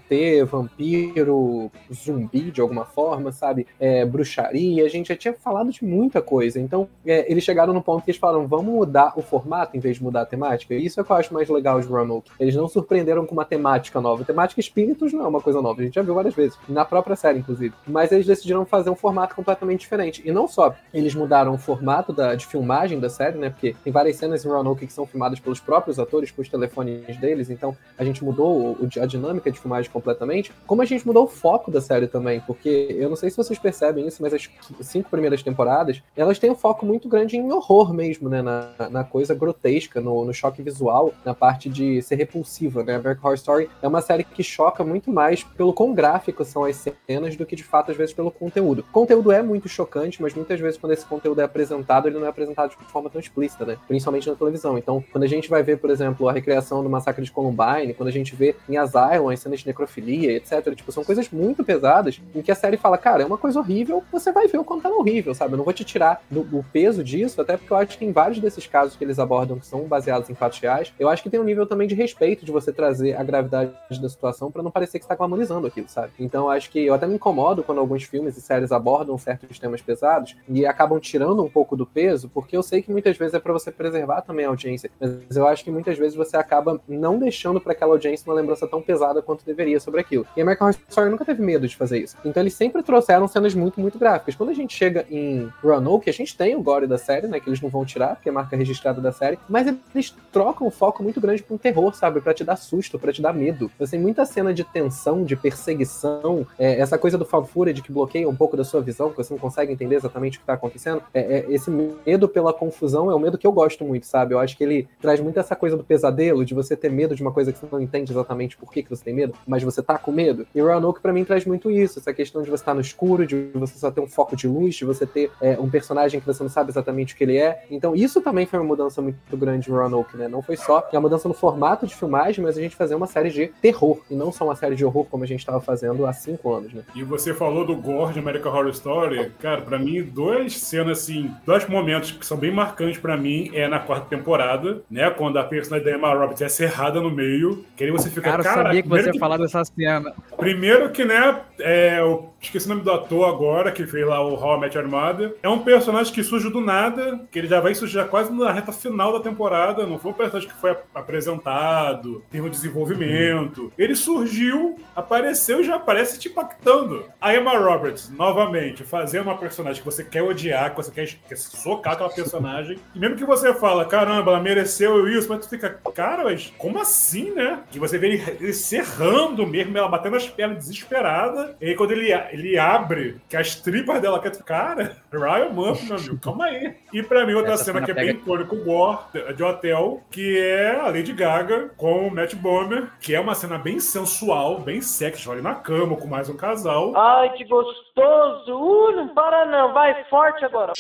Speaker 3: vampiro, zumbi de alguma forma, sabe? É, bruxaria, a gente já tinha falado de muita coisa. Então, é, eles chegaram no ponto que eles falaram, vamos mudar o formato em vez de mudar a temática. E isso é o que eu acho mais legal de Roanoke. Eles não surpreenderam com uma temática nova. A temática espíritos não é uma coisa nova, a gente já viu várias vezes, na própria série, inclusive. Mas eles decidiram fazer um formato completamente diferente. E não só eles mudaram o formato da, de filmagem da série, né? Porque tem várias cenas em Roanoke que são filmadas pelos próprios atores, com os telefones deles, então a gente mudou o, a dinâmica de filmagem completamente. Como a gente mudou o foco da série também, porque eu não sei se vocês percebem isso, mas as cinco primeiras temporadas, elas têm um foco muito grande em horror mesmo, né? Na, na coisa grotesca, no, no choque visual, na parte de ser repulsiva, né? American Horror Story é uma série que choca muito mais mais pelo quão gráfico são as cenas do que de fato, às vezes, pelo conteúdo. O conteúdo é muito chocante, mas muitas vezes, quando esse conteúdo é apresentado, ele não é apresentado de forma tão explícita, né? Principalmente na televisão. Então, quando a gente vai ver, por exemplo, a recriação do massacre de Columbine, quando a gente vê em Asylum as cenas de necrofilia, etc., tipo, são coisas muito pesadas em que a série fala, cara, é uma coisa horrível, você vai ver o quanto ela é horrível, sabe? Eu não vou te tirar do, o peso disso, até porque eu acho que em vários desses casos que eles abordam que são baseados em fatos reais, eu acho que tem um nível também de respeito de você trazer a gravidade da situação para não parecer que está glamorizando aquilo, sabe? Então acho que eu até me incomodo quando alguns filmes e séries abordam certos temas pesados e acabam tirando um pouco do peso, porque eu sei que muitas vezes é para você preservar também a audiência, mas eu acho que muitas vezes você acaba não deixando para aquela audiência uma lembrança tão pesada quanto deveria sobre aquilo. E a American Horror Story nunca teve medo de fazer isso. Então eles sempre trouxeram cenas muito, muito gráficas. Quando a gente chega em Roanoke, a gente tem o gore da série, né, que eles não vão tirar, porque é marca registrada da série, mas eles trocam um foco muito grande pra um terror, sabe? Para te dar susto, para te dar medo. Você tem muita cena de tensão, de perseguição, é, essa coisa do favor de que bloqueia um pouco da sua visão, que você não consegue entender exatamente o que tá acontecendo. É, é, esse medo pela confusão é um medo que eu gosto muito, sabe? Eu acho que ele traz muito essa coisa do pesadelo, de você ter medo de uma coisa que você não entende exatamente por que, que você tem medo, mas você tá com medo. E Roanoke para mim traz muito isso, essa questão de você estar tá no escuro, de você só ter um foco de luz, de você ter é, um personagem que você não sabe exatamente o que ele é. Então isso também foi uma mudança muito grande em Roanoke, né? Não foi só a mudança no formato de filmagem, mas a gente fazer uma série de terror, e não só uma série de horror como a gente estava fazendo há cinco anos, né?
Speaker 1: E você falou do gore de American Horror Story. Cara, para mim, duas cenas, assim, dois momentos que são bem marcantes para mim é na quarta temporada, né? Quando a personagem da Emma Roberts é serrada no meio, que aí você fica,
Speaker 2: cara...
Speaker 1: cara
Speaker 2: eu sabia que você ia falar dessa cena.
Speaker 1: Primeiro que, né, é, eu esqueci o nome do ator agora, que fez lá o How I Met Your Mother. É um personagem que surge do nada, que ele já vai surgir quase na reta final da temporada, não foi um personagem que foi apresentado, tem um desenvolvimento. Ele surgiu, apareceu e já aparece te impactando. A Emma Roberts, novamente, fazendo uma personagem que você quer odiar, que você quer, quer socar aquela personagem, e mesmo que você fala, caramba, ela mereceu isso, mas tu fica, cara, mas como assim, né? Que você vê ele, ele serrando mesmo, ela batendo as pernas desesperada, e aí quando ele, ele abre, que as tripas dela, cara, Ryan Murphy, meu amigo, calma aí. E pra mim, outra Essa cena que é pega... bem icônica, o Gore, de hotel, que é a Lady Gaga com o Matt Bomer, que é uma cena bem sensual, bem sexy, olha na cama com mais um casal.
Speaker 4: Ai, que gostoso! Uh, não para não, vai forte agora.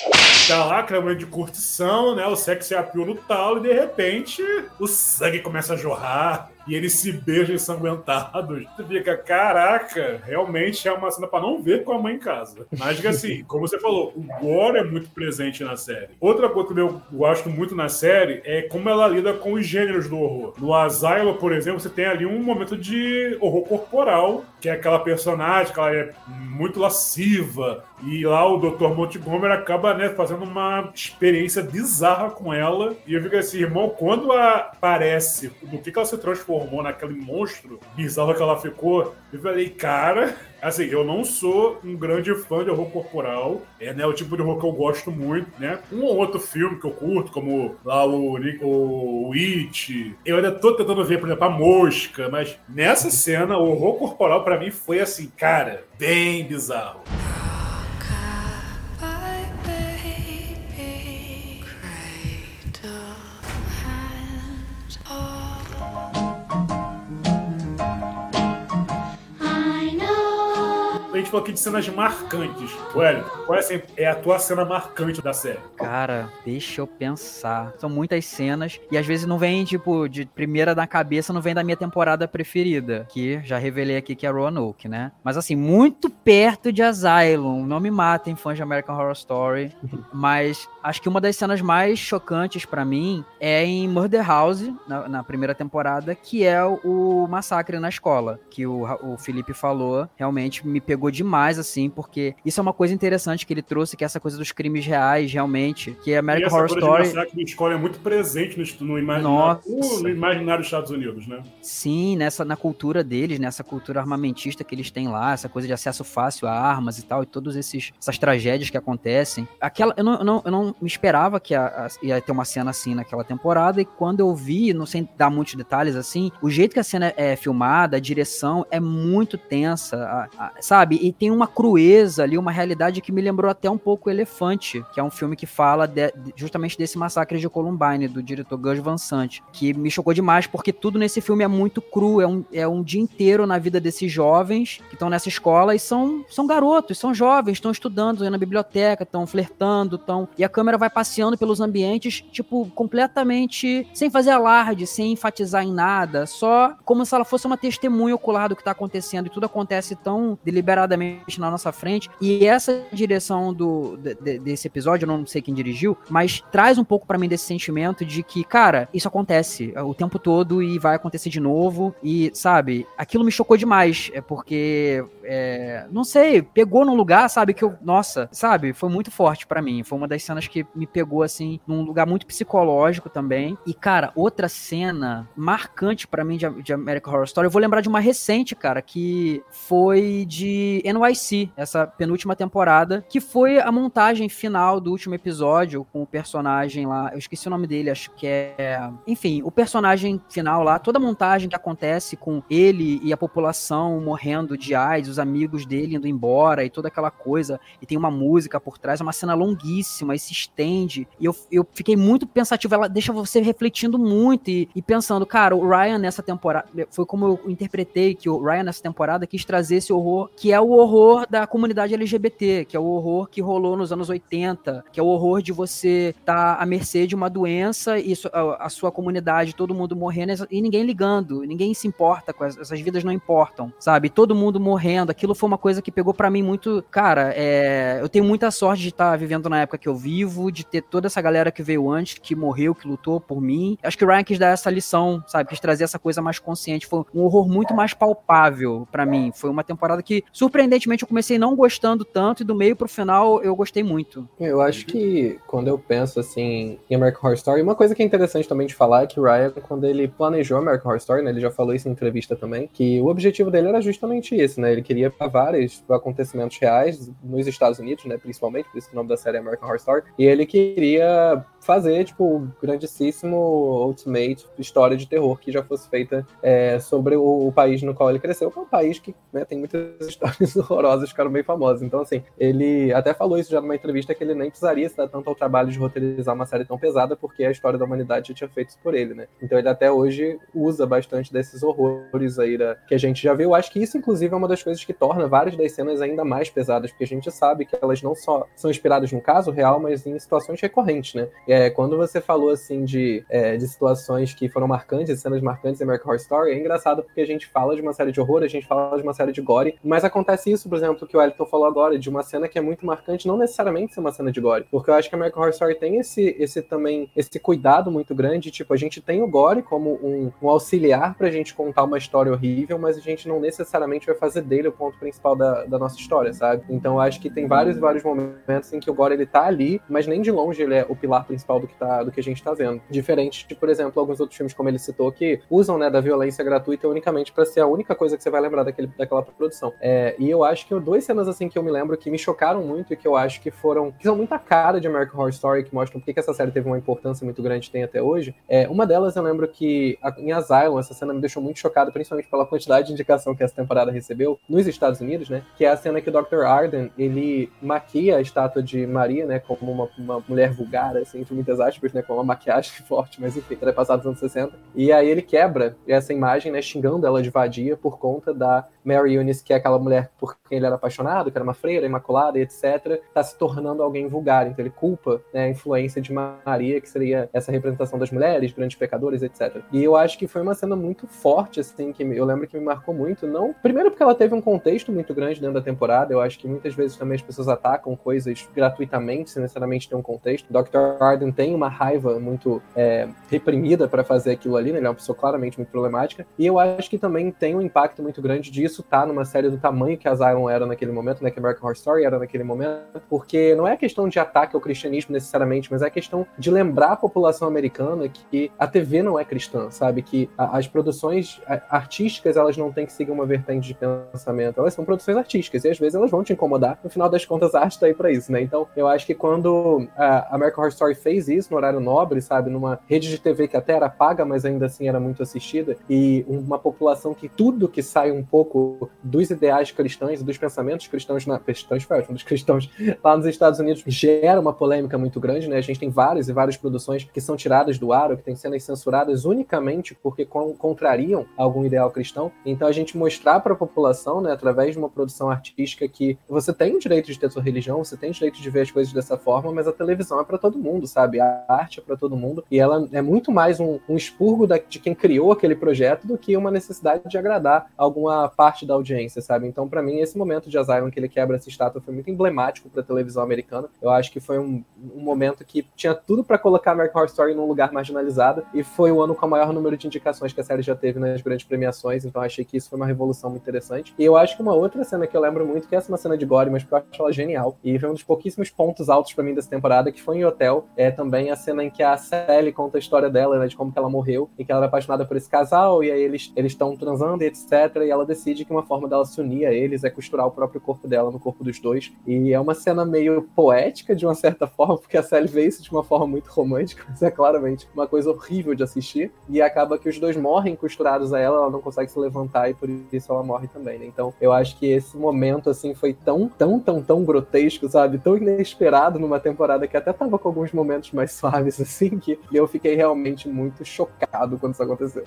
Speaker 1: Tá lá, câmera de curtição, né? O sexy appeal no talo, e de repente o sangue começa a jorrar e eles se beijam ensanguentados. Tu fica, caraca, realmente é uma cena pra não ver com a mãe em casa. Mas que assim, (laughs) como você falou, o gore é muito presente na série. Outra coisa que eu gosto muito na série é como ela lida com os gêneros do horror. No Asylum, por exemplo, você tem ali um momento de horror corporal, que é aquela personagem que ela é muito lasciva, e lá o Dr. Montgomery acaba né, fazendo uma experiência bizarra com ela. E eu fico assim, irmão, quando aparece do que, que ela se transformou naquele monstro bizarro que ela ficou, eu falei, cara, assim, eu não sou um grande fã de horror corporal. É né, o tipo de horror que eu gosto muito, né? Um ou outro filme que eu curto, como lá o, o, It. Eu ainda tô tentando ver, por exemplo, a mosca, mas nessa cena, o horror corporal para mim foi assim, cara, bem bizarro. A gente falou aqui de cenas marcantes. Ué, qual é, é a tua cena marcante da série?
Speaker 2: Cara, deixa eu pensar. São muitas cenas e às vezes não vem, tipo, de primeira na cabeça, não vem da minha temporada preferida, que já revelei aqui que é Roanoke, né? Mas assim, muito perto de Asylum. Não me matem, fãs de American Horror Story. (laughs) mas acho que uma das cenas mais chocantes para mim é em Murder House, na, na, primeira temporada, que é o, o massacre na escola, que o, o Felipe falou. Realmente me pegou demais, assim, porque isso é uma coisa interessante que ele trouxe, que é essa coisa dos crimes reais, realmente, que é American Horror Story...
Speaker 1: E escola é muito presente no, no, imaginário, no imaginário dos Estados Unidos, né?
Speaker 2: Sim, nessa, na cultura deles, nessa cultura armamentista que eles têm lá, essa coisa de acesso fácil a armas e tal, e todas essas tragédias que acontecem. Aquela, eu não, eu não, eu não me esperava que a, a, ia ter uma cena assim naquela temporada, e quando eu vi, não sei dar muitos detalhes assim, o jeito que a cena é filmada, a direção é muito tensa, a, sabe? Sabe? E tem uma crueza ali, uma realidade que me lembrou até um pouco Elefante, que é um filme que fala de, justamente desse massacre de Columbine, do diretor Gus Van Sant, que me chocou demais, porque tudo nesse filme é muito cru, é um, é um dia inteiro na vida desses jovens que estão nessa escola e são, são garotos, são jovens, estão estudando, estão na biblioteca, estão flertando, estão... E a câmera vai passeando pelos ambientes, tipo, completamente sem fazer alarde, sem enfatizar em nada, só como se ela fosse uma testemunha ocular do que tá acontecendo e tudo acontece tão deliberadamente na nossa frente. E essa direção do, de, desse episódio, eu não sei quem dirigiu, mas traz um pouco para mim desse sentimento de que, cara, isso acontece o tempo todo e vai acontecer de novo. E, sabe, aquilo me chocou demais. É porque, é, não sei, pegou num lugar, sabe, que eu, nossa, sabe, foi muito forte para mim. Foi uma das cenas que me pegou, assim, num lugar muito psicológico também. E, cara, outra cena marcante para mim de, de American Horror Story, eu vou lembrar de uma recente, cara, que foi de NYC, essa penúltima temporada, que foi a montagem final do último episódio com o personagem lá, eu esqueci o nome dele, acho que é. Enfim, o personagem final lá, toda a montagem que acontece com ele e a população morrendo de AIDS, os amigos dele indo embora e toda aquela coisa, e tem uma música por trás, uma cena longuíssima e se estende. E eu, eu fiquei muito pensativo, ela deixa você refletindo muito e, e pensando, cara, o Ryan nessa temporada, foi como eu interpretei que o Ryan nessa temporada quis trazer esse horror, que é horror da comunidade LGBT, que é o horror que rolou nos anos 80, que é o horror de você estar tá à mercê de uma doença e a, sua comunidade, todo mundo morrendo e ninguém ligando, ninguém se importa com as, essas vidas não importam, sabe? Todo mundo morrendo, aquilo foi uma coisa que pegou para mim muito, cara, é, eu tenho muita sorte de estar tá vivendo na época que eu vivo, de ter toda essa galera que veio antes, que morreu, que lutou por mim. Acho que o Ryan quis dar essa lição, sabe? Quis trazer essa coisa mais consciente, foi um horror muito mais palpável para mim. Foi uma temporada que, surpreendentemente, eu comecei não gostando tanto e do meio pro final eu gostei muito.
Speaker 3: Eu acho que quando eu penso assim em American Horror Story, uma coisa que é interessante também de falar é que o Ryan, quando ele planejou American Horror Story, né, ele já falou isso em entrevista também, que o objetivo dele era justamente isso, né? Ele queria vários acontecimentos reais nos Estados Unidos, né, principalmente, por isso que o nome da série é American Horror Story, e ele queria fazer, tipo, o grandíssimo Ultimate história de terror que já fosse feita é, sobre o, o, país no qual ele cresceu, que é um país que né, tem muitas histórias (laughs) horrorosas, ficaram bem famosas. Então, assim, ele até falou isso já numa entrevista que ele nem precisaria se dar tanto ao trabalho de roteirizar uma série tão pesada, porque a história da humanidade já tinha feito isso por ele, né? Então ele até hoje usa bastante desses horrores aí da, que a gente já viu. Acho que isso, inclusive, é uma das coisas que torna várias das cenas ainda mais pesadas, porque a gente sabe que elas não só são inspiradas no caso real, mas em situações recorrentes, né? É, quando você falou assim de, é, de situações que foram marcantes, cenas marcantes em American Horror Story, é engraçado porque a gente fala de uma série de horror, a gente fala de uma série de gore, mas acontece isso, por exemplo, que o Elton falou agora, de uma cena que é muito marcante, não necessariamente ser uma cena de gore, porque eu acho que American Horror Story tem esse, esse também, esse cuidado muito grande, tipo, a gente tem o gore como um, um auxiliar pra gente contar uma história horrível, mas a gente não necessariamente vai fazer dele o ponto principal da, da nossa história, sabe? Então eu acho que tem vários, vários momentos em que o gore ele tá ali, mas nem de longe ele é o pilar principal do que tá tá, do que a gente está vendo. Diferente de, por exemplo, alguns outros filmes, como ele citou, que usam né, da violência gratuita unicamente para ser a única coisa que você vai lembrar daquele, daquela produção. É, e eu acho que duas cenas assim que eu me lembro que me chocaram muito e que eu acho que foram. que são muita cara de American Horror Story, que mostram porque que essa série teve uma importância muito grande tem até hoje. É, uma delas eu lembro que em Asylum, essa cena me deixou muito chocado, principalmente pela quantidade de indicação que essa temporada recebeu nos Estados Unidos, né? Que é a cena que o Dr. Arden ele maquia a estátua de Maria, né? Como uma, uma mulher vulgar, assim, entre muitas aspas né, com uma maquiagem (laughs) forte, mas enfim, é passada nos anos 60. E aí ele quebra essa imagem, né, xingando ela de vadia por conta da Mary Eunice, que é aquela mulher por quem ele era apaixonado, que era uma freira imaculada etc., tá se tornando alguém vulgar. Então ele culpa né, a influência de Maria, que seria essa representação das mulheres, grandes pecadores, etc. E eu acho que foi uma cena muito forte, assim, que eu lembro que me marcou muito. Não, primeiro porque ela teve um contexto muito grande dentro da temporada. Eu acho que muitas vezes também as pessoas atacam coisas gratuitamente, sem necessariamente ter um contexto. Dr. Arden tem uma raiva muito é, reprimida para fazer aquilo ali, né? Ele é uma pessoa claramente muito problemática. E eu acho que também tem um impacto muito grande disso tá numa série do tamanho que a Zion era naquele momento, né? Que American Horror Story era naquele momento, porque não é questão de ataque ao cristianismo necessariamente, mas é questão de lembrar a população americana que a TV não é cristã, sabe? Que as produções artísticas elas não têm que seguir uma vertente de pensamento, elas são produções artísticas e às vezes elas vão te incomodar. No final das contas, a arte tá aí pra isso, né? Então eu acho que quando a American Horror Story fez isso no horário nobre, sabe? Numa rede de TV que até era paga, mas ainda assim era muito assistida, e uma população que tudo que sai um pouco do, dos ideais cristãos e dos pensamentos cristãos, na, cristãos foi ótimo, dos cristãos lá nos Estados Unidos, gera uma polêmica muito grande, né? A gente tem várias e várias produções que são tiradas do ar ou que têm cenas censuradas unicamente porque contrariam algum ideal cristão. Então a gente mostrar para a população, né, através de uma produção artística que você tem o direito de ter sua religião, você tem o direito de ver as coisas dessa forma, mas a televisão é para todo mundo, sabe? A arte é para todo mundo e ela é muito mais um, um expurgo da, de quem criou aquele projeto do que uma necessidade de agradar alguma parte da audiência, sabe? Então, para mim, esse momento de Asylum que ele quebra essa estátua foi muito emblemático para a televisão americana. Eu acho que foi um, um momento que tinha tudo para colocar American Horror Story num lugar marginalizado e foi o ano com o maior número de indicações que a série já teve nas grandes premiações. Então, achei que isso foi uma revolução muito interessante. E eu acho que uma outra cena que eu lembro muito, que é essa cena de gore, mas que eu acho ela genial. E foi um dos pouquíssimos pontos altos para mim dessa temporada, que foi em Hotel. É também a cena em que a Sally conta a história dela, né, de como que ela morreu e que ela era apaixonada por esse casal e aí eles estão transando e etc. E ela decide que uma forma dela se unir a eles é costurar o próprio corpo dela no corpo dos dois. E é uma cena meio poética de uma certa forma, porque a Sally vê isso de uma forma muito romântica, mas é claramente uma coisa horrível de assistir. E acaba que os dois morrem costurados a ela, ela não consegue se levantar e por isso ela morre também, né? Então eu acho que esse momento, assim, foi tão, tão, tão, tão grotesco, sabe? Tão inesperado numa temporada que até tava com alguns momentos mais suaves, (laughs) assim, que eu fiquei realmente muito chocado quando isso aconteceu.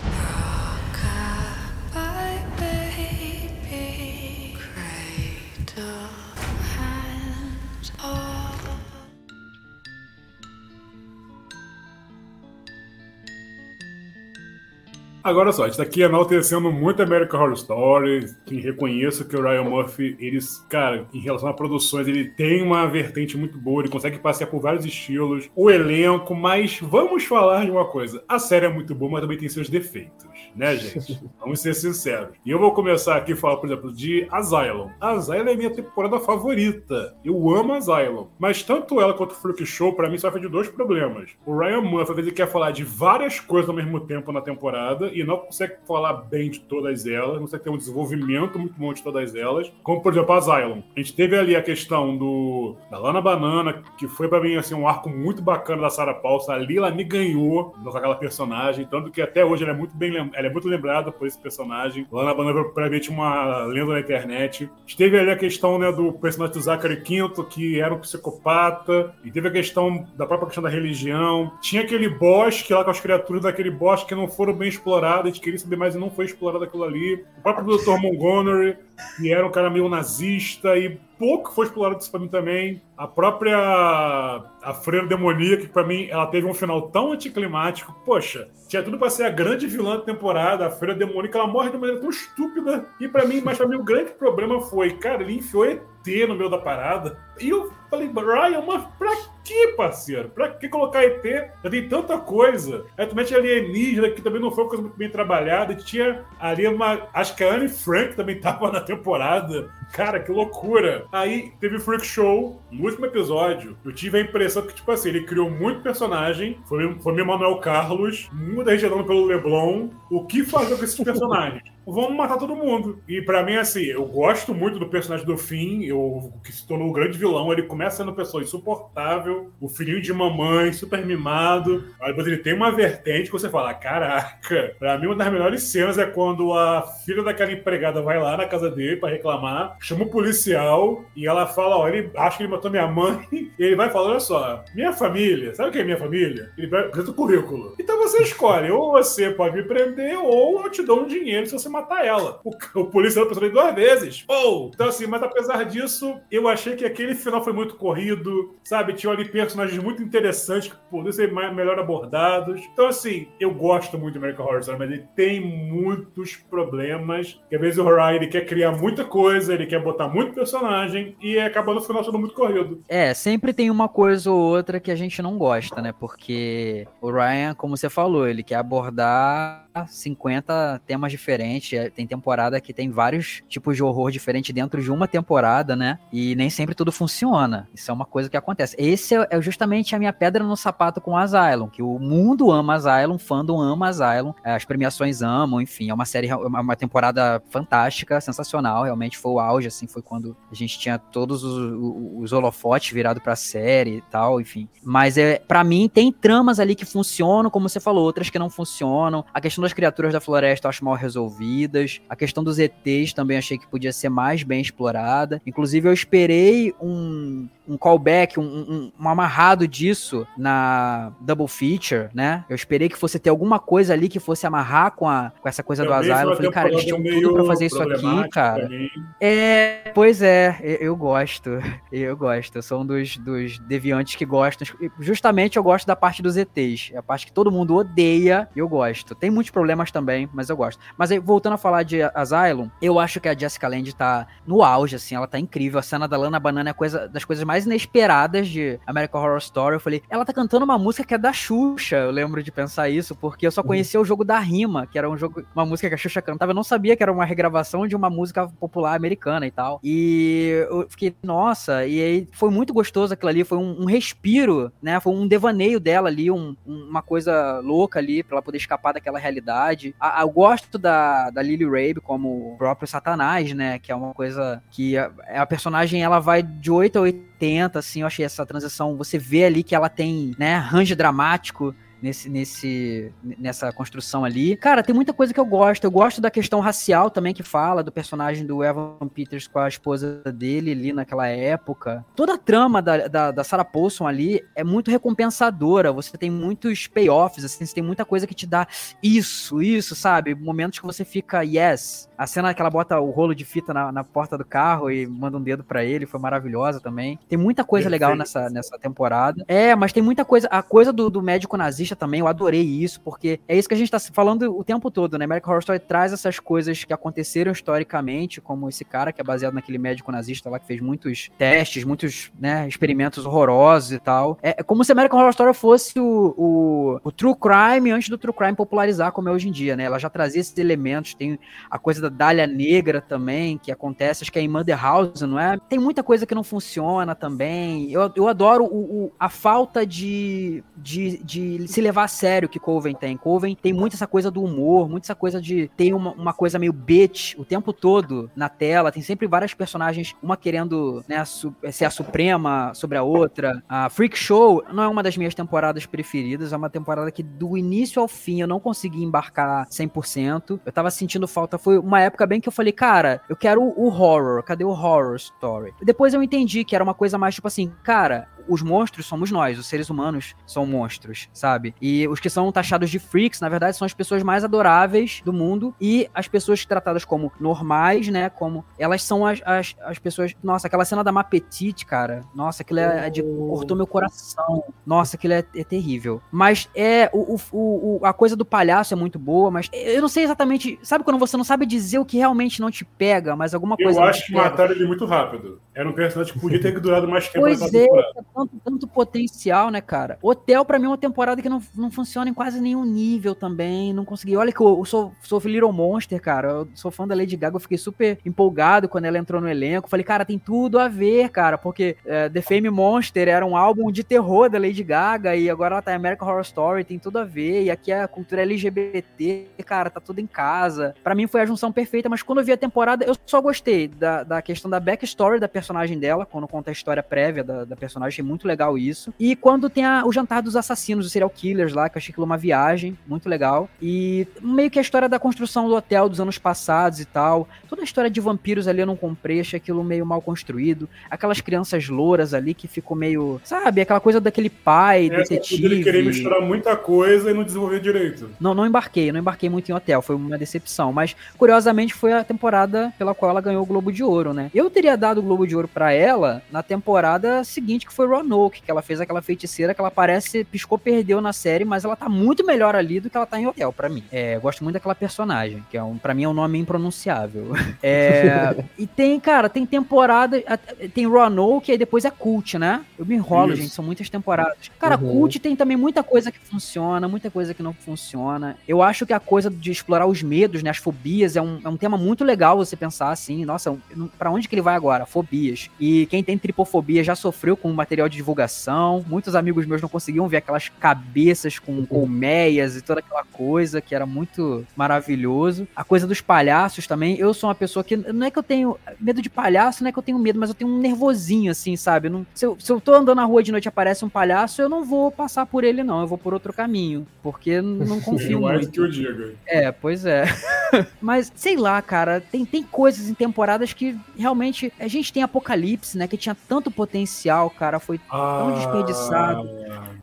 Speaker 1: Agora só, a gente tá aqui enaltecendo muito American Horror Story, que reconheço que o Ryan Murphy, eles, cara, em relação a produções, ele tem uma vertente muito boa, ele consegue passear por vários estilos, o elenco, mas vamos falar de uma coisa, a série é muito boa, mas também tem seus defeitos, né, gente? (laughs) vamos ser sinceros. E eu vou começar aqui a falar, por exemplo, de Asylum. Asylum é minha temporada favorita, eu amo Asylum, mas tanto ela quanto o Freak Show, pra mim, sofre de dois problemas. O Ryan Murphy, às vezes, ele quer falar de várias coisas ao mesmo tempo na temporada, e não consegue falar bem de todas elas, não consegue ter um desenvolvimento muito bom de todas elas, como por exemplo a Xylon. A gente teve ali a questão do da Lana Banana, que foi para mim assim um arco muito bacana da Sarah Paulson. Ali ela me ganhou com aquela personagem, tanto que até hoje ela é muito bem ela é muito lembrada por esse personagem. Lana Banana mim tinha uma lenda na internet. A gente teve ali a questão né, do personagem do Zachary Quinto, que era um psicopata, e teve a questão da própria questão da religião. Tinha aquele bosque lá com as criaturas daquele bosque que não foram bem exploradas explorado, a gente queria saber mais e não foi explorado aquilo ali. O próprio Dr. Montgomery, que era um cara meio nazista, e pouco foi explorado isso pra mim também. A própria a Freira Demoníaca, que pra mim ela teve um final tão anticlimático. Poxa, tinha tudo pra ser a grande vilã da temporada. A Freira Demoníaca, ela morre de maneira tão estúpida. E pra mim, mas pra mim o grande problema foi, cara, ele enfiou No meio da parada. E eu falei, Brian, mas pra que, parceiro? Pra que colocar ET? Já tem tanta coisa. Aí tu mete alienígena, que também não foi uma coisa muito bem trabalhada. E tinha ali uma. Acho que a Anne Frank também tava na temporada. Cara, que loucura. Aí teve Freak Show, no último episódio. Eu tive a impressão que, tipo assim, ele criou muito personagem. Foi, foi meu Manuel Carlos, muita gente pelo Leblon. O que fazer com esses personagens? (laughs) vamos matar todo mundo. E para mim, assim, eu gosto muito do personagem do Finn, eu, que se tornou o grande vilão. Ele começa sendo uma pessoa insuportável, o filhinho de mamãe, super mimado. Aí depois ele tem uma vertente que você fala: caraca, pra mim, uma das melhores cenas é quando a filha daquela empregada vai lá na casa dele para reclamar, chama o policial e ela fala: ó, ele acha que ele matou minha mãe. (laughs) E ele vai falar: olha só, minha família, sabe o que é minha família? Ele vai o currículo. Então você escolhe, ou você pode me prender, ou eu te dou um dinheiro se você matar ela. O, o policial pensou duas vezes. Ou, então assim, mas apesar disso, eu achei que aquele final foi muito corrido, sabe? Tinha ali personagens muito interessantes que poderiam ser mais, melhor abordados. Então, assim, eu gosto muito de American Horror Story, mas ele tem muitos problemas. Que às vezes o Horror ele quer criar muita coisa, ele quer botar muito personagem e acaba no final sendo muito corrido.
Speaker 2: É, sempre tem uma coisa ou outra que a gente não gosta, né? Porque o Ryan, como você falou, ele quer abordar 50 temas diferentes. É, tem temporada que tem vários tipos de horror diferentes dentro de uma temporada, né? E nem sempre tudo funciona. Isso é uma coisa que acontece. Esse é, é justamente a minha pedra no sapato com Asylum, que o mundo ama Asylum, fandom ama Asylum, as premiações amam, enfim, é uma série, uma temporada fantástica, sensacional, realmente foi o auge, assim, foi quando a gente tinha todos os, os holofotes virados pra série e tal, enfim. Mas é, para mim tem tramas ali que funcionam, como você falou, outras que não funcionam. A questão das criaturas da floresta eu acho mal resolvidas. A questão dos ETs também achei que podia ser mais bem explorada. Inclusive eu esperei um um callback, um, um, um, amarrado disso na Double Feature, né? Eu esperei que fosse ter alguma coisa ali que fosse amarrar com, a, com essa coisa Também do Asylum. Eu falei, cara, eles tinham tudo pra fazer isso aqui, cara. É, pois é, eu, gosto. (laughs) Eu gosto. Eu sou um dos, dos deviantes que gostam. Justamente eu gosto da parte dos ETs. É a parte que todo mundo odeia e eu gosto. Tem muitos problemas também, mas eu gosto. Mas aí, voltando a falar de Asylum, eu acho que a Jessica Lange tá no auge, assim, ela tá incrível. A cena da Lana Banana é coisa, das coisas mais mais inesperadas de American Horror Story. Eu falei, ela tá cantando uma música que é da Xuxa. Eu lembro de pensar isso, porque eu só uhum. conhecia uhum. o jogo da rima, que era um jogo, uma música que a Xuxa cantava. Eu não sabia que era uma regravação de uma música popular americana e tal. E eu fiquei, nossa, e aí foi muito gostoso aquilo ali. Foi um, um respiro, né? Foi um devaneio dela ali, um, uma coisa louca ali, pra ela poder escapar daquela realidade. A, eu gosto da, da Lily Rabe como o próprio Satanás, né? Que é uma coisa que a, a personagem ela vai de 8 a 80 80, assim, eu achei essa transição. Você vê ali que ela tem, né, range dramático nesse, nesse, nessa construção ali. Cara, tem muita coisa que eu gosto. Eu gosto da questão racial também que fala, do personagem do Evan Peters com a esposa dele ali naquela época. Toda a trama da, da, da Sarah Paulson ali é muito recompensadora. Você tem muitos payoffs, assim, você tem muita coisa que te dá isso, isso, sabe? Momentos que você fica, yes. A cena que ela bota o rolo de fita na, na porta do carro e manda um dedo para ele foi maravilhosa também. Tem muita coisa Perfeito. legal nessa, nessa temporada. É, mas tem muita coisa. A coisa do, do médico nazista também, eu adorei isso, porque é isso que a gente tá falando o tempo todo, né? American Horror Story traz essas coisas que aconteceram historicamente, como esse cara que é baseado naquele médico nazista lá que fez muitos testes, muitos, né, experimentos horrorosos e tal. É, é como se American Horror Story fosse o, o, o true crime antes do true crime popularizar como é hoje em dia, né? Ela já trazia esses elementos, tem a coisa da Dália Negra também, que acontece, acho que é em Mother House, não é? Tem muita coisa que não funciona também. Eu, eu adoro o, o a falta de, de, de se levar a sério que Coven tem. Coven tem muito essa coisa do humor, muito essa coisa de ter uma, uma coisa meio bitch o tempo todo na tela. Tem sempre várias personagens, uma querendo né, ser a suprema sobre a outra. A Freak Show não é uma das minhas temporadas preferidas, é uma temporada que do início ao fim eu não consegui embarcar 100%. Eu tava sentindo falta. Foi uma época bem que eu falei, cara, eu quero o horror, cadê o horror story? Depois eu entendi que era uma coisa mais tipo assim, cara, os monstros somos nós, os seres humanos são monstros, sabe? E os que são taxados de freaks, na verdade, são as pessoas mais adoráveis do mundo e as pessoas tratadas como normais, né? Como elas são as, as, as pessoas. Nossa, aquela cena da Mapetite, cara. Nossa, aquilo é, é de. cortou meu coração. Nossa, aquilo é, é terrível. Mas é. O, o, o, a coisa do palhaço é muito boa, mas eu não sei exatamente. Sabe quando você não sabe dizer o que realmente não te pega, mas alguma coisa.
Speaker 1: Eu acho que mataram ele muito rápido. Era um personagem que podia ter durado mais tempo.
Speaker 2: Pois é, tanto, tanto potencial, né, cara? Hotel, para mim, é uma temporada que não, não funciona em quase nenhum nível também. Não consegui. Olha que eu, eu sou, sou Little Monster, cara. Eu sou fã da Lady Gaga. Eu fiquei super empolgado quando ela entrou no elenco. Falei, cara, tem tudo a ver, cara. Porque é, The Fame Monster era um álbum de terror da Lady Gaga. E agora ela tá em American Horror Story. Tem tudo a ver. E aqui é a cultura LGBT, cara, tá tudo em casa. para mim foi a junção perfeita. Mas quando eu vi a temporada, eu só gostei da, da questão da backstory da personagem dela. Quando conta a história prévia da, da personagem. Muito legal isso. E quando tem a, o jantar dos assassinos, os serial killers lá, que eu achei aquilo uma viagem, muito legal. E meio que a história da construção do hotel dos anos passados e tal. Toda a história de vampiros ali eu não comprei, achei aquilo meio mal construído. Aquelas crianças louras ali que ficou meio. Sabe, aquela coisa daquele pai, é, detetive.
Speaker 1: Ele querer misturar muita coisa e não desenvolver direito.
Speaker 2: Não, não embarquei, não embarquei muito em hotel, foi uma decepção. Mas, curiosamente, foi a temporada pela qual ela ganhou o Globo de Ouro, né? Eu teria dado o Globo de Ouro para ela na temporada seguinte, que foi Roanoke, que ela fez aquela feiticeira que ela parece piscou, perdeu na série, mas ela tá muito melhor ali do que ela tá em Hotel, para mim. É, gosto muito daquela personagem, que é um, para mim é um nome impronunciável. (laughs) É, e tem, cara, tem temporada, tem Roanoke e depois é Cult, né? Eu me enrolo, Isso. gente, são muitas temporadas. Cara, uhum. Cult tem também muita coisa que funciona, muita coisa que não funciona. Eu acho que a coisa de explorar os medos, né, as fobias, é um, é um tema muito legal você pensar assim, nossa, para onde que ele vai agora? Fobias. E quem tem tripofobia já sofreu com material de divulgação. Muitos amigos meus não conseguiam ver aquelas cabeças com uhum. colmeias e toda aquela coisa que era muito maravilhoso. A coisa dos palhaços também. Eu sou uma pessoa que não é que eu tenho medo de palhaço, não é que eu tenho medo, mas eu tenho um nervosinho assim, sabe? Não, se, eu, se eu tô andando na rua de noite e aparece um palhaço, eu não vou passar por ele não, eu vou por outro caminho, porque não (laughs) confio muito. Mais
Speaker 1: que eu diga.
Speaker 2: É, pois é. (laughs) mas sei lá, cara, tem tem coisas em temporadas que realmente a gente tem Apocalipse, né, que tinha tanto potencial, cara, foi tão ah, desperdiçado.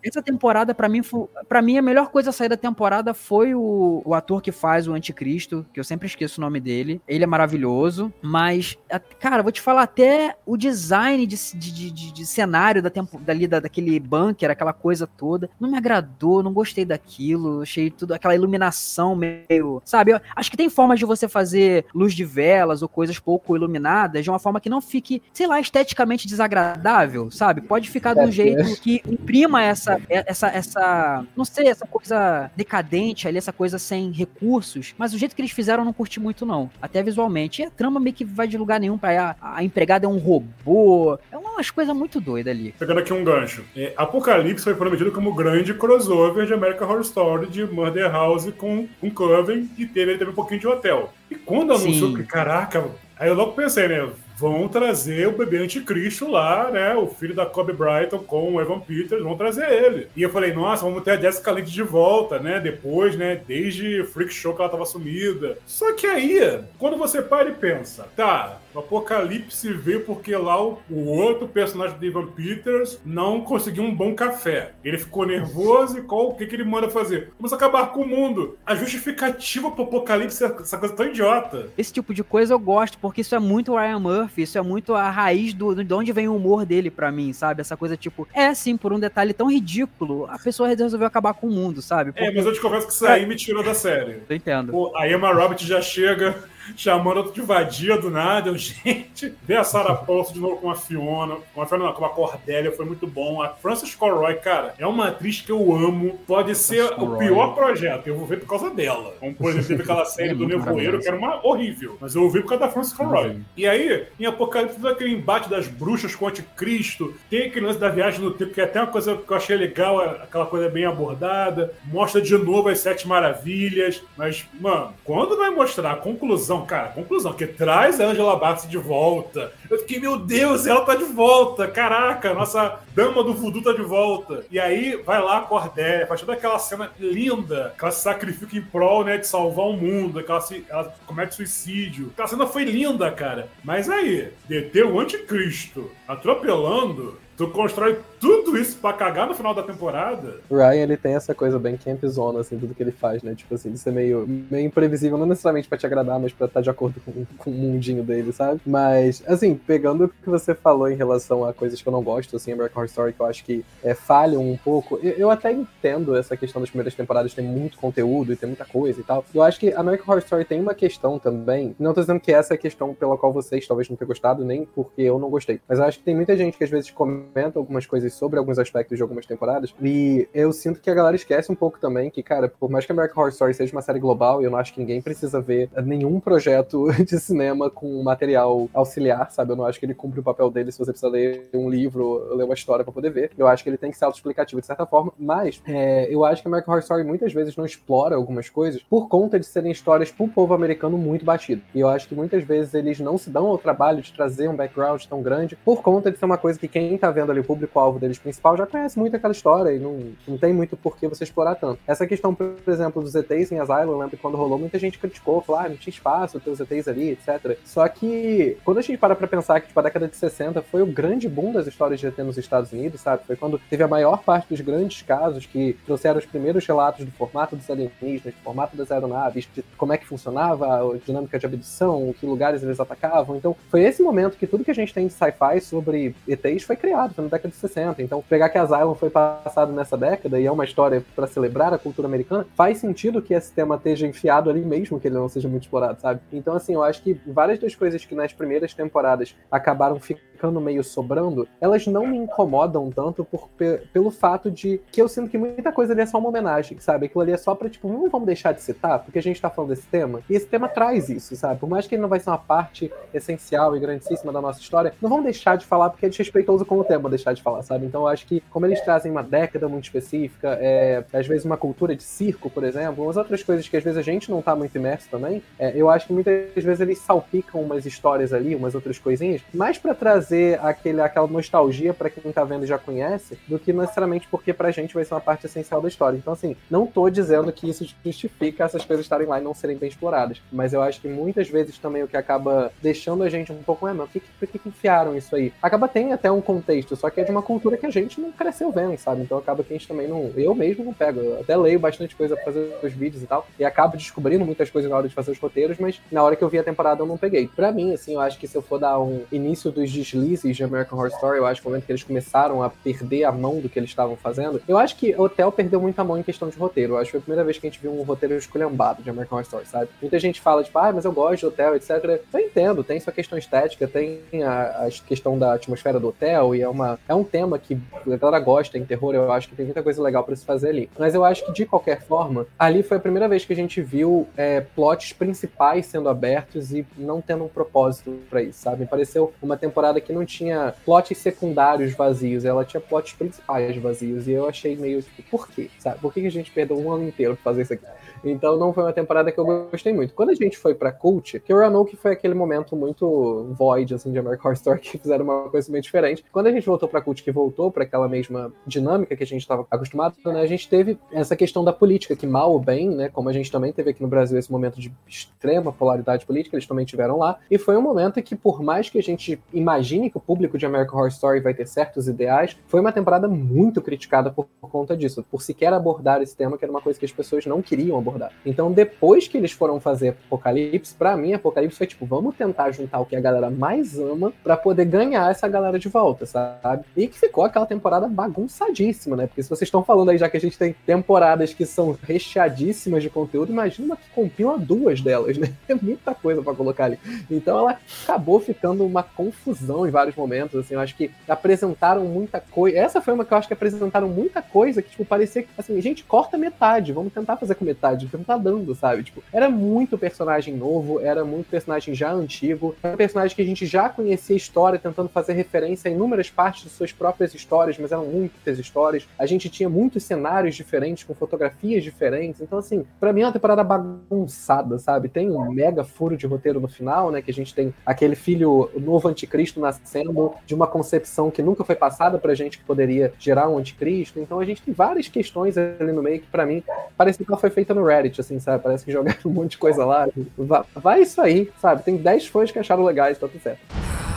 Speaker 2: Essa temporada para mim para mim a melhor coisa a sair da temporada foi o, o ator que faz o Anticristo, que eu sempre esqueço o nome dele. Ele é maravilhoso, mas cara, vou te falar até o design de, de, de, de cenário da tempo, dali da, daquele bunker, aquela coisa toda, não me agradou, não gostei daquilo, achei tudo aquela iluminação meio, sabe? Eu acho que tem formas de você fazer luz de velas ou coisas pouco iluminadas de uma forma que não fique, sei lá, esteticamente desagradável, sabe? Pode ficar de um é, jeito é. (laughs) que imprima essa, essa, essa, não sei, essa coisa decadente ali, essa coisa sem recursos, mas o jeito que eles fizeram eu não curti muito não, até visualmente. E a trama meio que vai de lugar nenhum pra a, a empregada é um robô, é umas coisas muito doidas ali.
Speaker 1: Pegando aqui um gancho. É, Apocalipse foi prometido como grande crossover de American Horror Story de Murder House com, com Coven e teve também um pouquinho de hotel. E quando anunciou Sim. que, caraca, aí eu logo pensei, né? Vão trazer o bebê anticristo lá, né? O filho da Kobe Brighton com o Evan Peters, vão trazer ele. E eu falei, nossa, vamos ter a Jessica Lange de volta, né? Depois, né? Desde Freak Show que ela tava sumida. Só que aí, quando você para e pensa, tá, o Apocalipse veio porque lá o, o outro personagem do Evan Peters não conseguiu um bom café. Ele ficou nervoso e qual, o que, que ele manda fazer? A acabar com o mundo. A justificativa pro Apocalipse é essa coisa tão idiota.
Speaker 2: Esse tipo de coisa eu gosto, porque isso é muito Ryan Murphy isso é muito a raiz do, de onde vem o humor dele para mim, sabe? Essa coisa tipo, é sim, por um detalhe tão ridículo, a pessoa resolveu acabar com o mundo, sabe?
Speaker 1: Porque... É, mas eu te confesso que isso aí me tirou da série.
Speaker 2: Eu entendo.
Speaker 1: A Emma Roberts já chega chamando outro de vadia do nada. Eu, (laughs) gente, ver a Sarah Paulson de novo com a Fiona, com a Fiona, com a Cordélia, foi muito bom. A Frances Conroy, cara, é uma atriz que eu amo. Pode ser o pior projeto, eu vou ver por causa dela. Como, por exemplo, aquela (laughs) série é do Nevoeiro, que era uma horrível, mas eu ouvi por causa da Frances Conroy. Uhum. E aí, em Apocalipse, todo aquele embate das bruxas com o anticristo, tem aquele lance da viagem no tempo, que é até uma coisa que eu achei legal, aquela coisa bem abordada. Mostra de novo as Sete Maravilhas, mas, mano, quando vai mostrar a conclusão conclusão, cara, conclusão, que traz a Angela Bassett de volta. Eu fiquei, meu Deus, ela tá de volta, caraca, nossa dama do voodoo tá de volta. E aí vai lá a Cordélia, faz toda aquela cena linda, que ela se sacrifica em prol, né, de salvar o mundo, que ela, se, ela comete suicídio. Aquela cena foi linda, cara. Mas aí, deter o anticristo atropelando Tu constrói tudo isso pra cagar no final da temporada.
Speaker 3: Ryan, ele tem essa coisa bem campzona, assim, tudo que ele faz, né? Tipo assim, de ser meio, meio imprevisível, não necessariamente pra te agradar, mas pra estar de acordo com, com o mundinho dele, sabe? Mas, assim, pegando o que você falou em relação a coisas que eu não gosto, assim, American Horror Story, que eu acho que é, falham um pouco, eu, eu, até entendo essa questão das primeiras temporadas tem muito conteúdo e tem muita coisa e tal. Eu acho que American Horror Story tem uma questão também, não tô dizendo que essa é a questão pela qual vocês talvez não tenham gostado, nem porque eu não gostei, mas eu acho que tem muita gente que às vezes comenta algumas coisas sobre alguns aspectos de algumas temporadas. E eu sinto que a galera esquece um pouco também que, cara, por mais que American Horror Story seja uma série global, eu não acho que ninguém precisa ver nenhum projeto (laughs) de cinema com material auxiliar, sabe? Eu não acho que ele cumpre o papel dele se você precisa ler um livro, ler uma história para poder ver. Eu acho que ele tem que ser autoexplicativo de certa forma, mas é, eu acho que American Horror Story muitas vezes não explora algumas coisas por conta de serem histórias pro povo americano muito batido. E eu acho que muitas vezes eles não se dão ao trabalho de trazer um background tão grande por conta de ser uma coisa que quem tá vendo ali, o público-alvo deles principal, já conhece muito aquela história e não, não tem muito por que você explorar tanto. Essa questão, por exemplo, dos ETs em Asylum, lembro quando rolou, muita gente criticou, falou, ah, não tinha espaço ter os ETs ali, etc. Só que, quando a gente para pra pensar que, tipo, a década de 60 foi o grande boom das histórias de ET nos Estados Unidos, sabe? Foi quando teve a maior parte dos grandes casos que trouxeram os primeiros relatos do formato dos alienígenas, do formato das aeronaves, de como é que funcionava, a dinâmica de abdução, que lugares eles atacavam. Então, foi esse momento que tudo que a gente tem de sci-fi sobre ETs foi criado, foi na década de 60, 90, então pegar que Asylum foi passado nessa década e é uma história para celebrar a cultura americana, faz sentido que esse tema esteja enfiado ali mesmo, que ele não seja muito explorado, sabe? Então, assim, eu acho que várias das coisas que nas primeiras temporadas acabaram ficando meio sobrando, elas não me incomodam tanto por, pelo fato de que eu sinto que muita coisa ali é só uma homenagem, sabe? Aquilo ali é só pra, tipo, não vamos deixar de citar, porque a gente tá falando desse tema, e esse tema traz isso, sabe? Por mais que ele não vai ser uma parte essencial e grandíssima da nossa história, não vamos deixar de falar porque é desrespeitoso com o tema deixar de falar, sabe? Então eu acho que, como eles trazem uma década muito específica, é, às vezes uma cultura de circo, por exemplo, umas outras coisas que às vezes a gente não tá muito imerso também, é, eu acho que muitas vezes eles salpicam umas histórias ali, umas outras coisinhas, mais para trazer aquele, aquela nostalgia para quem tá vendo e já conhece, do que necessariamente porque pra gente vai ser uma parte essencial da história. Então, assim, não tô dizendo que isso justifica essas coisas estarem lá e não serem bem exploradas, mas eu acho que muitas vezes também o que acaba deixando a gente um pouco, é, mas por que, que enfiaram isso aí? Acaba tem até um contexto, só que é de uma cultura que a gente não cresceu vendo, sabe? Então acaba que a gente também não. Eu mesmo não pego. Eu até leio bastante coisa pra fazer os vídeos e tal, e acabo descobrindo muitas coisas na hora de fazer os roteiros, mas na hora que eu vi a temporada eu não peguei. Pra mim, assim, eu acho que se eu for dar um início dos deslizes de American Horror Story, eu acho que o momento que eles começaram a perder a mão do que eles estavam fazendo, eu acho que Hotel perdeu muita mão em questão de roteiro. Eu acho que foi a primeira vez que a gente viu um roteiro esculhambado de American Horror Story, sabe? Muita gente fala, tipo, ah, mas eu gosto de hotel, etc. Eu entendo, tem sua questão estética, tem a, a questão da atmosfera do hotel, e é, uma, é um tema que a galera gosta em terror, eu acho que tem muita coisa legal para se fazer ali. Mas eu acho que, de qualquer forma, ali foi a primeira vez que a gente viu é, plots principais sendo abertos e não tendo um propósito para isso, sabe? Me pareceu uma temporada que não tinha plots secundários vazios, ela tinha plots principais vazios, e eu achei meio, tipo, por quê, sabe? Por que a gente perdeu um ano inteiro pra fazer isso aqui? Então não foi uma temporada que eu gostei muito. Quando a gente foi pra Cult, que eu que foi aquele momento muito void, assim, de American Horror Story, (laughs) que fizeram uma coisa meio diferente. Quando a gente voltou pra Cult, que voltou para aquela mesma dinâmica que a gente estava acostumado, né, a gente teve essa questão da política, que mal ou bem, né, como a gente também teve aqui no Brasil esse momento de extrema polaridade política, eles também tiveram lá, e foi um momento que, por mais que a gente imagine que o público de American Horror Story vai ter certos ideais, foi uma temporada muito criticada por, por conta disso, por sequer abordar esse tema, que era uma coisa que as pessoas não queriam abordar. Então, depois que eles foram fazer Apocalipse, para mim, Apocalipse foi tipo, vamos tentar juntar o que a galera mais ama para poder ganhar essa galera de volta, sabe? E que ficou aquela temporada bagunçadíssima, né? Porque se vocês estão falando aí, já que a gente tem temporadas que são recheadíssimas de conteúdo, imagina uma que compila duas delas, né? (laughs) É muita coisa para colocar ali. Então ela acabou ficando uma confusão em vários momentos, assim, eu acho que apresentaram muita coisa. Essa foi uma que eu acho que apresentaram muita coisa que, tipo, parecia que, assim, gente, corta metade, vamos tentar fazer com metade, porque não tá dando, sabe? Tipo, era muito personagem novo, era muito personagem já antigo, era um personagem que a gente já conhecia a história, tentando fazer referência a inúmeras partes de suas próprias histórias, mas eram muitas histórias. A gente tinha muitos cenários diferentes, com fotografias diferentes. Então, assim, para mim é uma temporada bagunçada, sabe? Tem um mega furo de roteiro no final, né? Que a gente tem aquele filho novo anticristo nascendo de uma concepção que nunca foi passada pra gente que poderia gerar um anticristo. Então a gente tem várias questões ali no meio que, para mim, parece que ela foi feita no Reddit, assim, sabe? Parece que jogaram um monte de coisa lá. Vai, vai isso aí, sabe? Tem 10 fãs que acharam legais, tá tudo certo.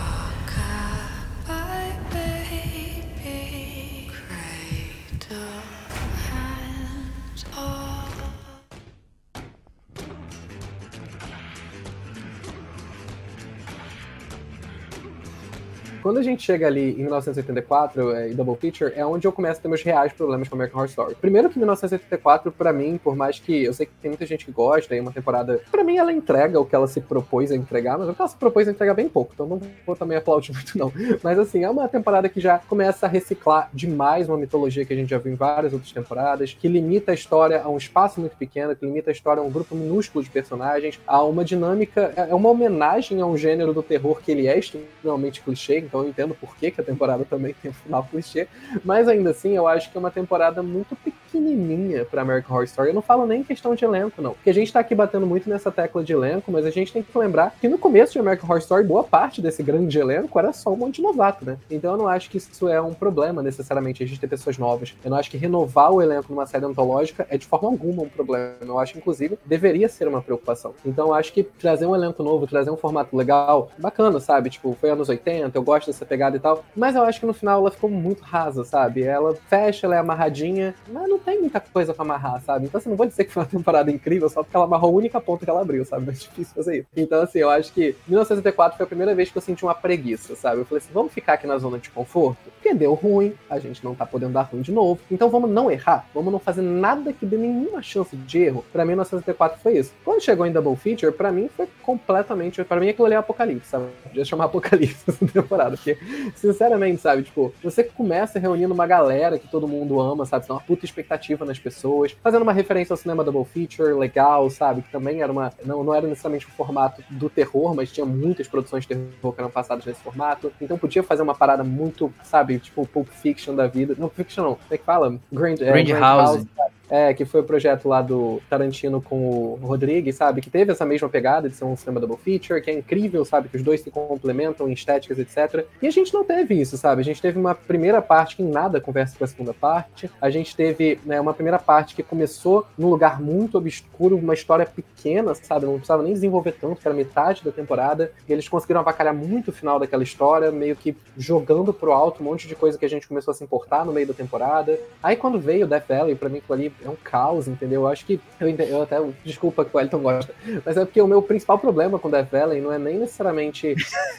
Speaker 3: Quando a gente chega ali em 1984 é, e Double Feature, é onde eu começo a ter meus reais problemas com American Horror Story. Primeiro que 1984, para mim, por mais que eu sei que tem muita gente que gosta, e uma temporada, para mim ela entrega o que ela se propôs a entregar, mas o que ela se propôs a entregar bem pouco, então não vou também aplaudir (laughs) muito não. Mas assim, é uma temporada que já começa a reciclar demais uma mitologia que a gente já viu em várias outras temporadas, que limita a história a um espaço muito pequeno, que limita a história a um grupo minúsculo de personagens, a uma dinâmica, é, é uma homenagem a um gênero do terror que ele é extremamente clichê, então eu entendo por que, que a temporada também tem um final clichê, mas ainda assim eu acho que é uma temporada muito pequenininha para American Horror Story. Eu não falo nem em questão de elenco, não, porque a gente tá aqui batendo muito nessa tecla de elenco, mas a gente tem que lembrar que no começo de American Horror Story, boa parte desse grande elenco era só um monte de novato, né? Então eu não acho que isso é um problema necessariamente, a gente ter pessoas novas. Eu não acho que renovar o elenco numa série antológica é de forma alguma um problema. Eu acho, inclusive, deveria ser uma preocupação. Então eu acho que trazer um elenco novo, trazer um formato legal, bacana, sabe? Tipo, foi anos 80, eu gosto dessa pegada e tal. Mas eu acho que no final ela ficou muito rasa, sabe? Ela fecha, ela é amarradinha, mas não tem muita coisa pra amarrar, sabe? Então, assim, não vou dizer que foi uma temporada incrível só porque ela amarrou a única ponta que ela abriu, sabe? É difícil fazer isso. Então, assim, eu acho que 1984 foi a primeira vez que eu senti uma preguiça, sabe? Eu falei assim, vamos ficar aqui na zona de conforto? Porque deu ruim, a gente não tá podendo dar ruim de novo. Então vamos não errar, vamos não fazer nada que dê nenhuma chance de erro. Pra mim, 1984 foi isso. Quando chegou em Double Feature, pra mim foi completamente. Pra mim aquilo ali é apocalipse, sabe? Podia chamar (laughs) apocalipse essa temporada. Porque, sinceramente, sabe, tipo, você começa reunindo uma galera que todo mundo ama, sabe? Tem uma puta expectativa nas pessoas, fazendo uma referência ao cinema Double Feature, legal, sabe? Que também era uma. Não, não era necessariamente o formato do terror, mas tinha muitas produções de terror que eram passadas nesse formato. Então podia fazer uma parada muito, sabe, tipo Pulp Fiction da vida. Não, Fiction não. Como é que fala?
Speaker 2: Grand, é, Grand House. House
Speaker 3: é, que foi o projeto lá do Tarantino com o Rodrigues, sabe? Que teve essa mesma pegada de ser um cinema double feature, que é incrível, sabe? Que os dois se complementam em estéticas, etc. E a gente não teve isso, sabe? A gente teve uma primeira parte que em nada conversa com a segunda parte. A gente teve né, uma primeira parte que começou num lugar muito obscuro, uma história pequena, sabe? Não precisava nem desenvolver tanto, era metade da temporada. E eles conseguiram avacalhar muito o final daquela história, meio que jogando pro alto um monte de coisa que a gente começou a se importar no meio da temporada. Aí quando veio o Death Valley, pra mim aquilo ali é um caos, entendeu? Eu acho que. Eu, eu até. Desculpa que o Elton gosta. Mas é porque o meu principal problema com Death Valley não é nem necessariamente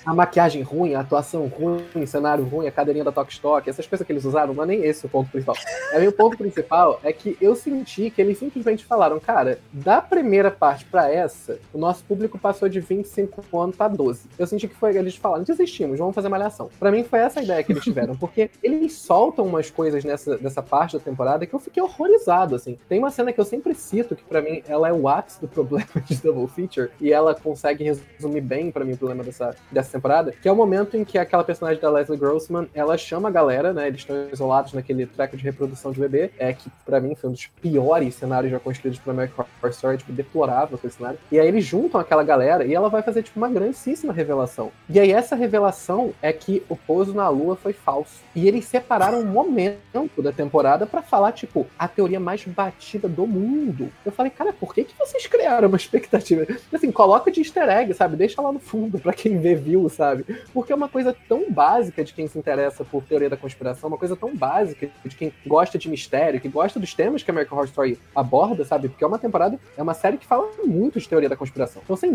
Speaker 3: a maquiagem ruim, a atuação ruim, o cenário ruim, a cadeirinha da Tok Stock, essas coisas que eles usaram, não é nem esse o ponto principal. É o ponto principal é que eu senti que eles simplesmente falaram, cara, da primeira parte para essa, o nosso público passou de 25 anos para 12. Eu senti que foi eles falaram, desistimos, vamos fazer malhação. Para mim foi essa a ideia que eles tiveram, porque eles soltam umas coisas nessa, nessa parte da temporada que eu fiquei horrorizado, assim. Tem uma cena que eu sempre cito, que para mim ela é o ápice do (laughs) problema de Double Feature, e ela consegue resumir bem para mim o problema dessa, dessa temporada, que é o momento em que aquela personagem da Leslie Grossman, ela chama a galera, né, eles estão isolados naquele treco de reprodução de bebê, é que para mim foi um dos piores cenários já construídos pra American Story, tipo, deplorável aquele cenário, e aí eles juntam aquela galera e ela vai fazer, tipo, uma grandíssima revelação. E aí essa revelação é que o pouso na lua foi falso. E eles separaram um momento da temporada para falar, tipo, a teoria mais batida do mundo. Eu falei, cara, por que, que vocês criaram uma expectativa? Assim, coloca de easter egg, sabe? Deixa lá no fundo para quem vê, viu, sabe? Porque é uma coisa tão básica de quem se interessa por teoria da conspiração, uma coisa tão básica de quem gosta de mistério, que gosta dos temas que a American Horror Story aborda, sabe? Porque é uma temporada, é uma série que fala muito de teoria da conspiração. Então você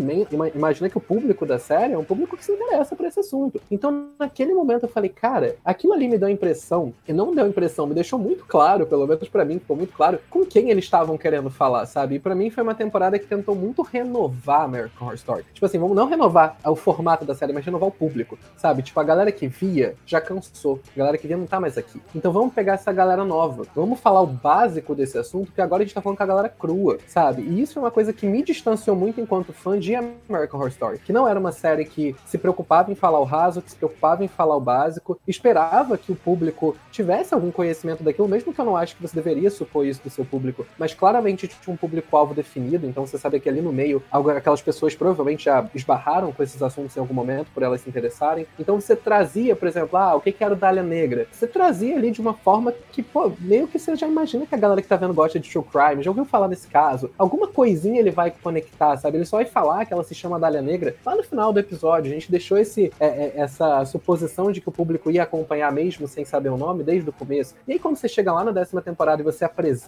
Speaker 3: imagina que o público da série é um público que se interessa por esse assunto. Então, naquele momento eu falei, cara, aquilo ali me deu a impressão, e não deu a impressão, me deixou muito claro, pelo menos para mim, ficou muito claro, com quem eles estavam querendo falar, sabe? E pra mim foi uma temporada que tentou muito renovar American Horror Story. Tipo assim, vamos não renovar o formato da série, mas renovar o público, sabe? Tipo, a galera que via já cansou. A galera que via não tá mais aqui. Então vamos pegar essa galera nova. Vamos falar o básico desse assunto, que agora a gente tá falando com a galera crua, sabe? E isso é uma coisa que me distanciou muito enquanto fã de American Horror Story. Que não era uma série que se preocupava em falar o raso, que se preocupava em falar o básico, esperava que o público tivesse algum conhecimento daquilo, mesmo que eu não acho que você deveria supor isso do seu público, mas claramente tinha um público-alvo definido, então você sabe que ali no meio, aquelas pessoas provavelmente já esbarraram com esses assuntos em algum momento, por elas se interessarem. Então você trazia, por exemplo, ah, o que era o Dália Negra? Você trazia ali de uma forma que, pô, meio que você já imagina que a galera que tá vendo gosta de true crime, já ouviu falar nesse caso. Alguma coisinha ele vai conectar, sabe? Ele só vai falar que ela se chama Dália Negra lá no final do episódio. A gente deixou esse, é, é, essa suposição de que o público ia acompanhar mesmo sem saber o nome desde o começo. E aí, quando você chega lá na décima temporada e você apresenta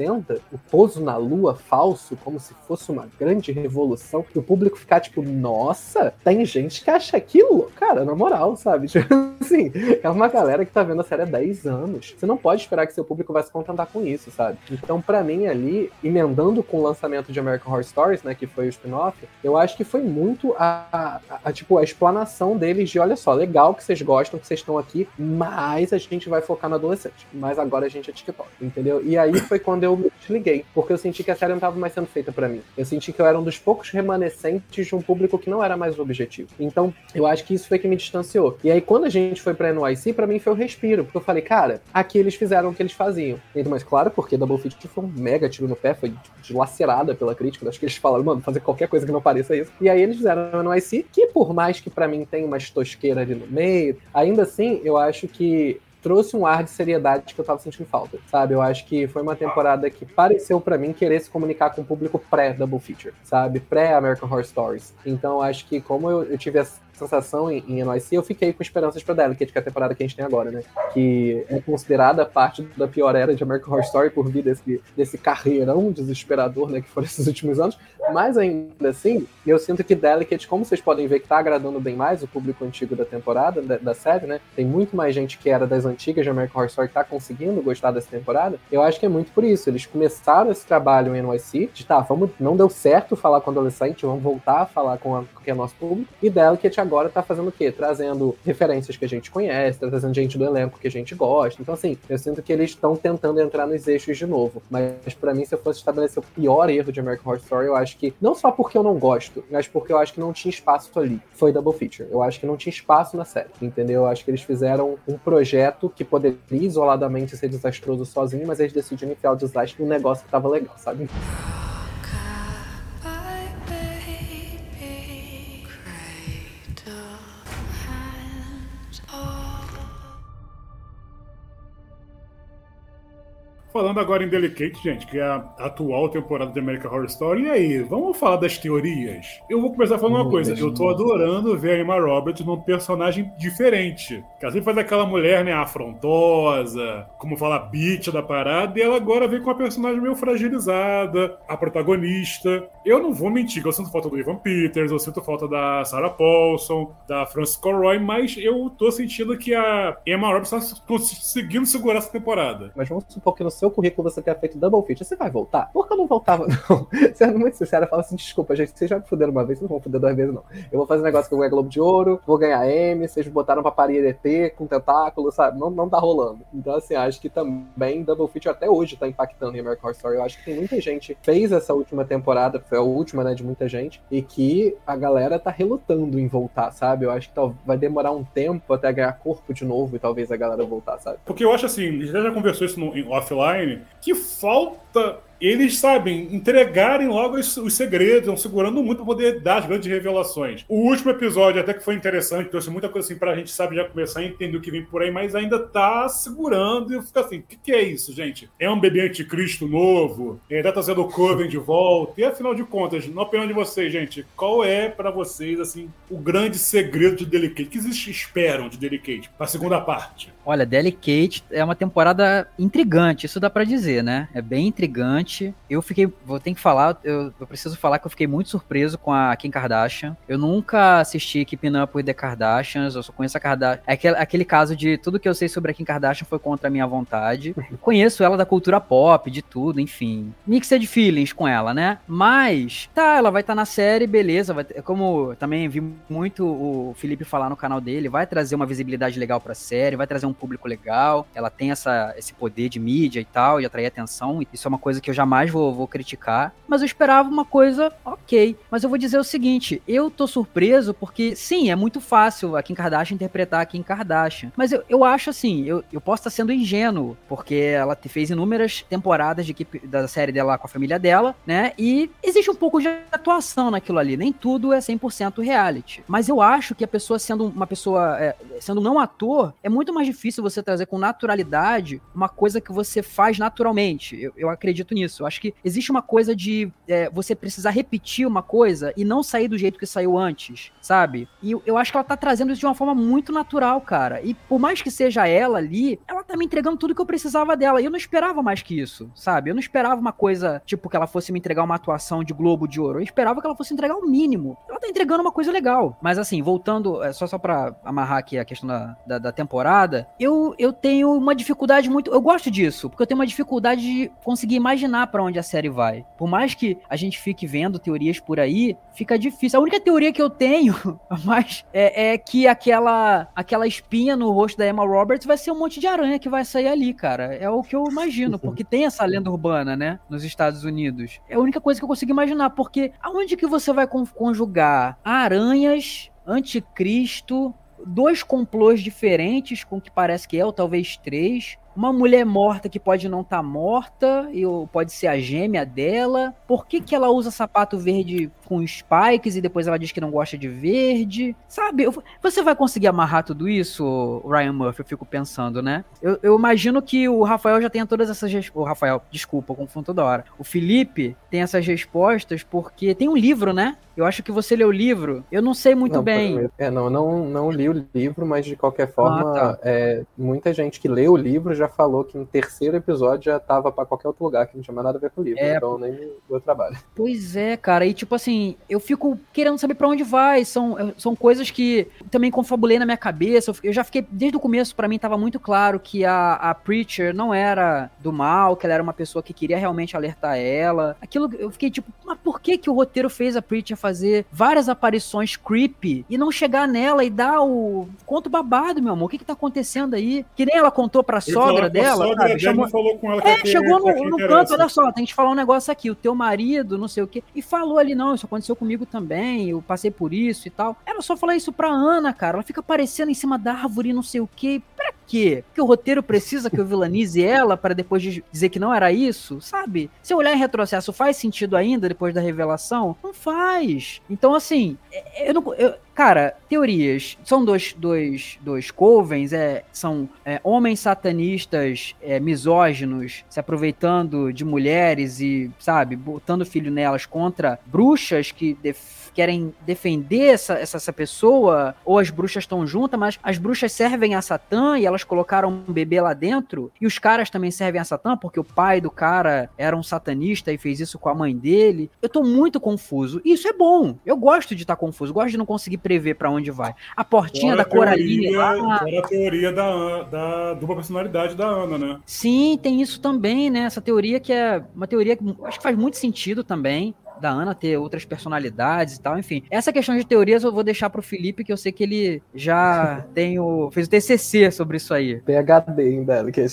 Speaker 3: o pouso na lua falso, como se fosse uma grande revolução, e o público ficar tipo, nossa, tem gente que acha aquilo, cara, na moral, sabe? (laughs) Tipo assim, é uma galera que tá vendo a série há 10 anos. Você não pode esperar que seu público vai se contentar com isso, sabe? Então, para mim, ali, emendando com o lançamento de American Horror Stories, né, que foi o spin-off, eu acho que foi muito a, a, a, tipo, a explanação deles de, olha só, legal que vocês gostam, que vocês estão aqui, mas a gente vai focar no adolescente. Mas agora a gente é TikTok, entendeu? E aí foi quando eu me desliguei, porque eu senti que a série não tava mais sendo feita para mim. Eu senti que eu era um dos poucos remanescentes de um público que não era mais o objetivo. Então, eu acho que isso foi que me distanciou. E aí, quando a gente foi pra NYC, para mim foi o um respiro, porque eu falei, cara, aqui eles fizeram o que eles faziam. Então, mas claro, porque Double Feature foi um mega tiro no pé, foi dilacerada pela crítica. Acho que eles falaram, mano, fazer qualquer coisa que não pareça isso. E aí eles fizeram o NYC, que por mais que para mim tenha uma tosqueira ali no meio, ainda assim, eu acho que trouxe um ar de seriedade que eu tava sentindo falta, sabe? Eu acho que foi uma temporada que pareceu para mim querer se comunicar com o público pré-Double Feature, sabe? Pré-American Horror Stories. Então, acho que como eu, eu tive sensação em, em NYC, eu fiquei com esperanças pra Delicate, que é a temporada que a gente tem agora, né? Que é considerada parte da pior era de American Horror Story por vir desse, desse carreirão desesperador, né? Que foram (laughs) esses últimos anos. Mas ainda assim, eu sinto que Delicate, como vocês podem ver, que tá agradando bem mais o público antigo da temporada, da, da série, né? Tem muito mais gente que era das antigas de American Horror Story que tá conseguindo gostar dessa temporada. Eu acho que é muito por isso. Eles começaram esse trabalho em NYC, de tá, vamos, não deu certo falar com adolescente, vamos voltar a falar com, a, com é nosso público. E Delicate agora tá fazendo o quê? Trazendo referências que a gente conhece, tá trazendo gente do elenco que a gente gosta. Então, assim, eu sinto que eles estão tentando entrar nos eixos de novo. Mas para mim, se eu fosse estabelecer o pior erro de American Horror Story, eu acho que, não só porque eu não gosto, mas porque eu acho que não tinha espaço ali. Foi Double Feature. Eu acho que não tinha espaço na série, entendeu? Eu acho que eles fizeram um projeto que poderia isoladamente ser desastroso sozinho, mas eles decidiram enfiar o desastre num negócio que tava legal, sabe?
Speaker 1: Falando agora em Delicate, gente, que é a atual temporada de American Horror Story. E aí, vamos falar das teorias? Eu vou começar falando uma coisa. Eu tô adorando ver a Emma Roberts num personagem diferente. Que às vezes faz aquela mulher, né, afrontosa, como fala, bitch da parada, e ela agora vem com uma personagem meio fragilizada, a protagonista. Eu não vou mentir que eu sinto falta do Ivan Peters, eu sinto falta da Sarah Paulson, da Frances Conroy, mas eu tô sentindo que a Emma Roberts tá conseguindo segurar essa temporada.
Speaker 3: Mas vamos supor que no seu currículo você tenha feito double feature, você vai voltar? Por que eu não voltava, (laughs) não? Sendo muito sincero, eu falo assim, desculpa, gente, vocês já me fuderam uma vez, não vão fuder duas vezes, não. Eu vou fazer um negócio que eu ganhar Globo de Ouro, vou ganhar M, vocês botaram pra parir ET com tentáculo, sabe? Não, não tá rolando. Então, assim, acho que também double feature até hoje tá impactando em American Horror Story. Eu acho que tem muita gente fez essa última temporada, foi a última, né, de muita gente, e que a galera tá relutando em voltar, sabe? Eu acho que vai demorar um tempo até ganhar corpo de novo e talvez a galera voltar, sabe?
Speaker 1: Porque eu acho assim, gente já conversou isso no offline, que falta eles sabem entregarem logo os, os segredos, estão segurando muito para poder dar as grandes revelações. O último episódio até que foi interessante, trouxe muita coisa assim para a gente sabe já começar a entender o que vem por aí, mas ainda tá segurando e fica assim, o que, que, é isso, gente? É um bebê anticristo novo? É, tá trazendo o Coven de volta? E afinal de contas, na opinião de vocês, gente, qual é para vocês assim o grande segredo de Delicate? O que vocês esperam de Delicate para a segunda parte?
Speaker 2: Olha, Delicate é uma temporada intrigante, isso dá para dizer, né? É bem intrigante eu fiquei, vou ter que falar, eu, eu, preciso falar que eu fiquei muito surpreso com a Kim Kardashian. Eu nunca assisti Keeping Up with the Kardashians, eu só conheço a Kardashian. É aquele, aquele caso de tudo que eu sei sobre a Kim Kardashian foi contra a minha vontade. (laughs) conheço ela da cultura pop, de tudo, enfim. Mixed feelings com ela, né? Mas, tá, ela vai estar tá na série, beleza. Vai como também vi muito o Felipe falar no canal dele, vai trazer uma visibilidade legal pra série, vai trazer um público legal. Ela tem essa, esse poder de mídia e tal, de atrair atenção. Isso é uma coisa que eu jamais vou, vou criticar, mas eu esperava uma coisa ok. Mas eu vou dizer o seguinte: eu tô surpreso porque, sim, é muito fácil a Kim Kardashian interpretar a Kim Kardashian. Mas eu, eu acho assim, eu, eu posso estar sendo ingênuo, porque ela fez inúmeras temporadas de equipe, da série dela com a família dela, né? E existe um pouco de atuação naquilo ali. Nem tudo é 100% reality. Mas eu acho que a pessoa sendo uma pessoa, é, sendo não ator, é muito mais difícil você trazer com naturalidade uma coisa que você faz naturalmente. Eu, eu acredito nisso isso. Eu acho que existe uma coisa de é, você precisar repetir uma coisa e não sair do jeito que saiu antes, sabe? E eu, eu acho que ela tá trazendo isso de uma forma muito natural, cara. E por mais que seja ela ali, ela tá me entregando tudo que eu precisava dela. E eu não esperava mais que isso, sabe? Eu não esperava uma coisa, tipo, que ela fosse me entregar uma atuação de Globo de Ouro. Eu esperava que ela fosse entregar o mínimo. Ela tá entregando uma coisa legal. Mas assim, voltando, é, só, só pra amarrar aqui a questão da, da, da temporada, eu, eu tenho uma dificuldade muito. Eu gosto disso, porque eu tenho uma dificuldade de conseguir imaginar imaginar para onde a série vai. Por mais que a gente fique vendo teorias por aí, fica difícil. A única teoria que eu tenho, (laughs) mas é, é, que aquela aquela espinha no rosto da Emma Roberts vai ser um monte de aranha que vai sair ali, cara. É o que eu imagino, porque tem essa lenda urbana, né, nos Estados Unidos. É a única coisa que eu consigo imaginar, porque aonde que você vai conjugar aranhas, anticristo, dois complôs diferentes, com que parece que é, ou talvez três, uma mulher morta que pode não estar tá morta, ou pode ser a gêmea dela. Por que, que ela usa sapato verde com spikes e depois ela diz que não gosta de verde? Sabe, você vai conseguir amarrar tudo isso, Ryan Murphy? Eu fico pensando, né? Eu, eu imagino que o Rafael já tenha todas essas respostas. O Rafael, desculpa, eu confundo toda hora. O Felipe tem essas respostas porque tem um livro, né? Eu acho que você leu o livro, eu não sei muito
Speaker 3: não,
Speaker 2: bem.
Speaker 3: É, não, não, não li o livro, mas de qualquer forma, ah, tá. é, muita gente que leu o livro já falou que no terceiro episódio já tava para qualquer outro lugar, que não tinha mais nada a ver com o livro. É, então nem deu trabalho.
Speaker 2: Pois é, cara. E tipo assim, eu fico querendo saber para onde vai. São, são coisas que também confabulei na minha cabeça. Eu já fiquei, desde o começo, para mim tava muito claro que a, a Preacher não era do mal, que ela era uma pessoa que queria realmente alertar ela. Aquilo, eu fiquei tipo, mas por que que o roteiro fez a Preacher fazer várias aparições creepy e não chegar nela e dar o conto babado, meu amor? O que que tá acontecendo aí? Que nem ela contou pra sogra dela, a sogra
Speaker 1: sabe? Chamou... falou com ela
Speaker 2: é, chegou no, no canto, olha só, tem que falar um negócio aqui, o teu marido, não sei o quê. E falou ali, não, isso aconteceu comigo também, eu passei por isso e tal. Ela só falou isso pra Ana, cara. Ela fica aparecendo em cima da árvore, não sei o quê. Quê? Porque o roteiro precisa que eu vilanize ela para depois dizer que não era isso, sabe? Se eu olhar em retrocesso, faz sentido ainda depois da revelação? Não faz. Então, assim, é, eu não. Eu, cara, teorias. São dois, dois, dois covens, é, são é, homens satanistas é, misóginos se aproveitando de mulheres e, sabe, botando filho nelas contra bruxas que def querem defender essa, essa, essa pessoa, ou as bruxas estão juntas, mas as bruxas servem a Satã e elas colocaram um bebê lá dentro, e os caras também servem a Satã, porque o pai do cara era um satanista e fez isso com a mãe dele. Eu tô muito confuso. E isso é bom. Eu gosto de estar tá confuso, gosto de não conseguir prever para onde vai. A portinha fora da Coraline
Speaker 1: lá. Fora a teoria da, da dupla personalidade da Ana, né?
Speaker 2: Sim, tem isso também, né? Essa teoria que é uma teoria que acho que faz muito sentido também da Ana ter outras personalidades e tal, enfim. Essa questão de teorias eu vou deixar pro Felipe, que eu sei que ele já (laughs) tem o, fez o TCC sobre isso aí.
Speaker 3: PHD, hein, Belo, que é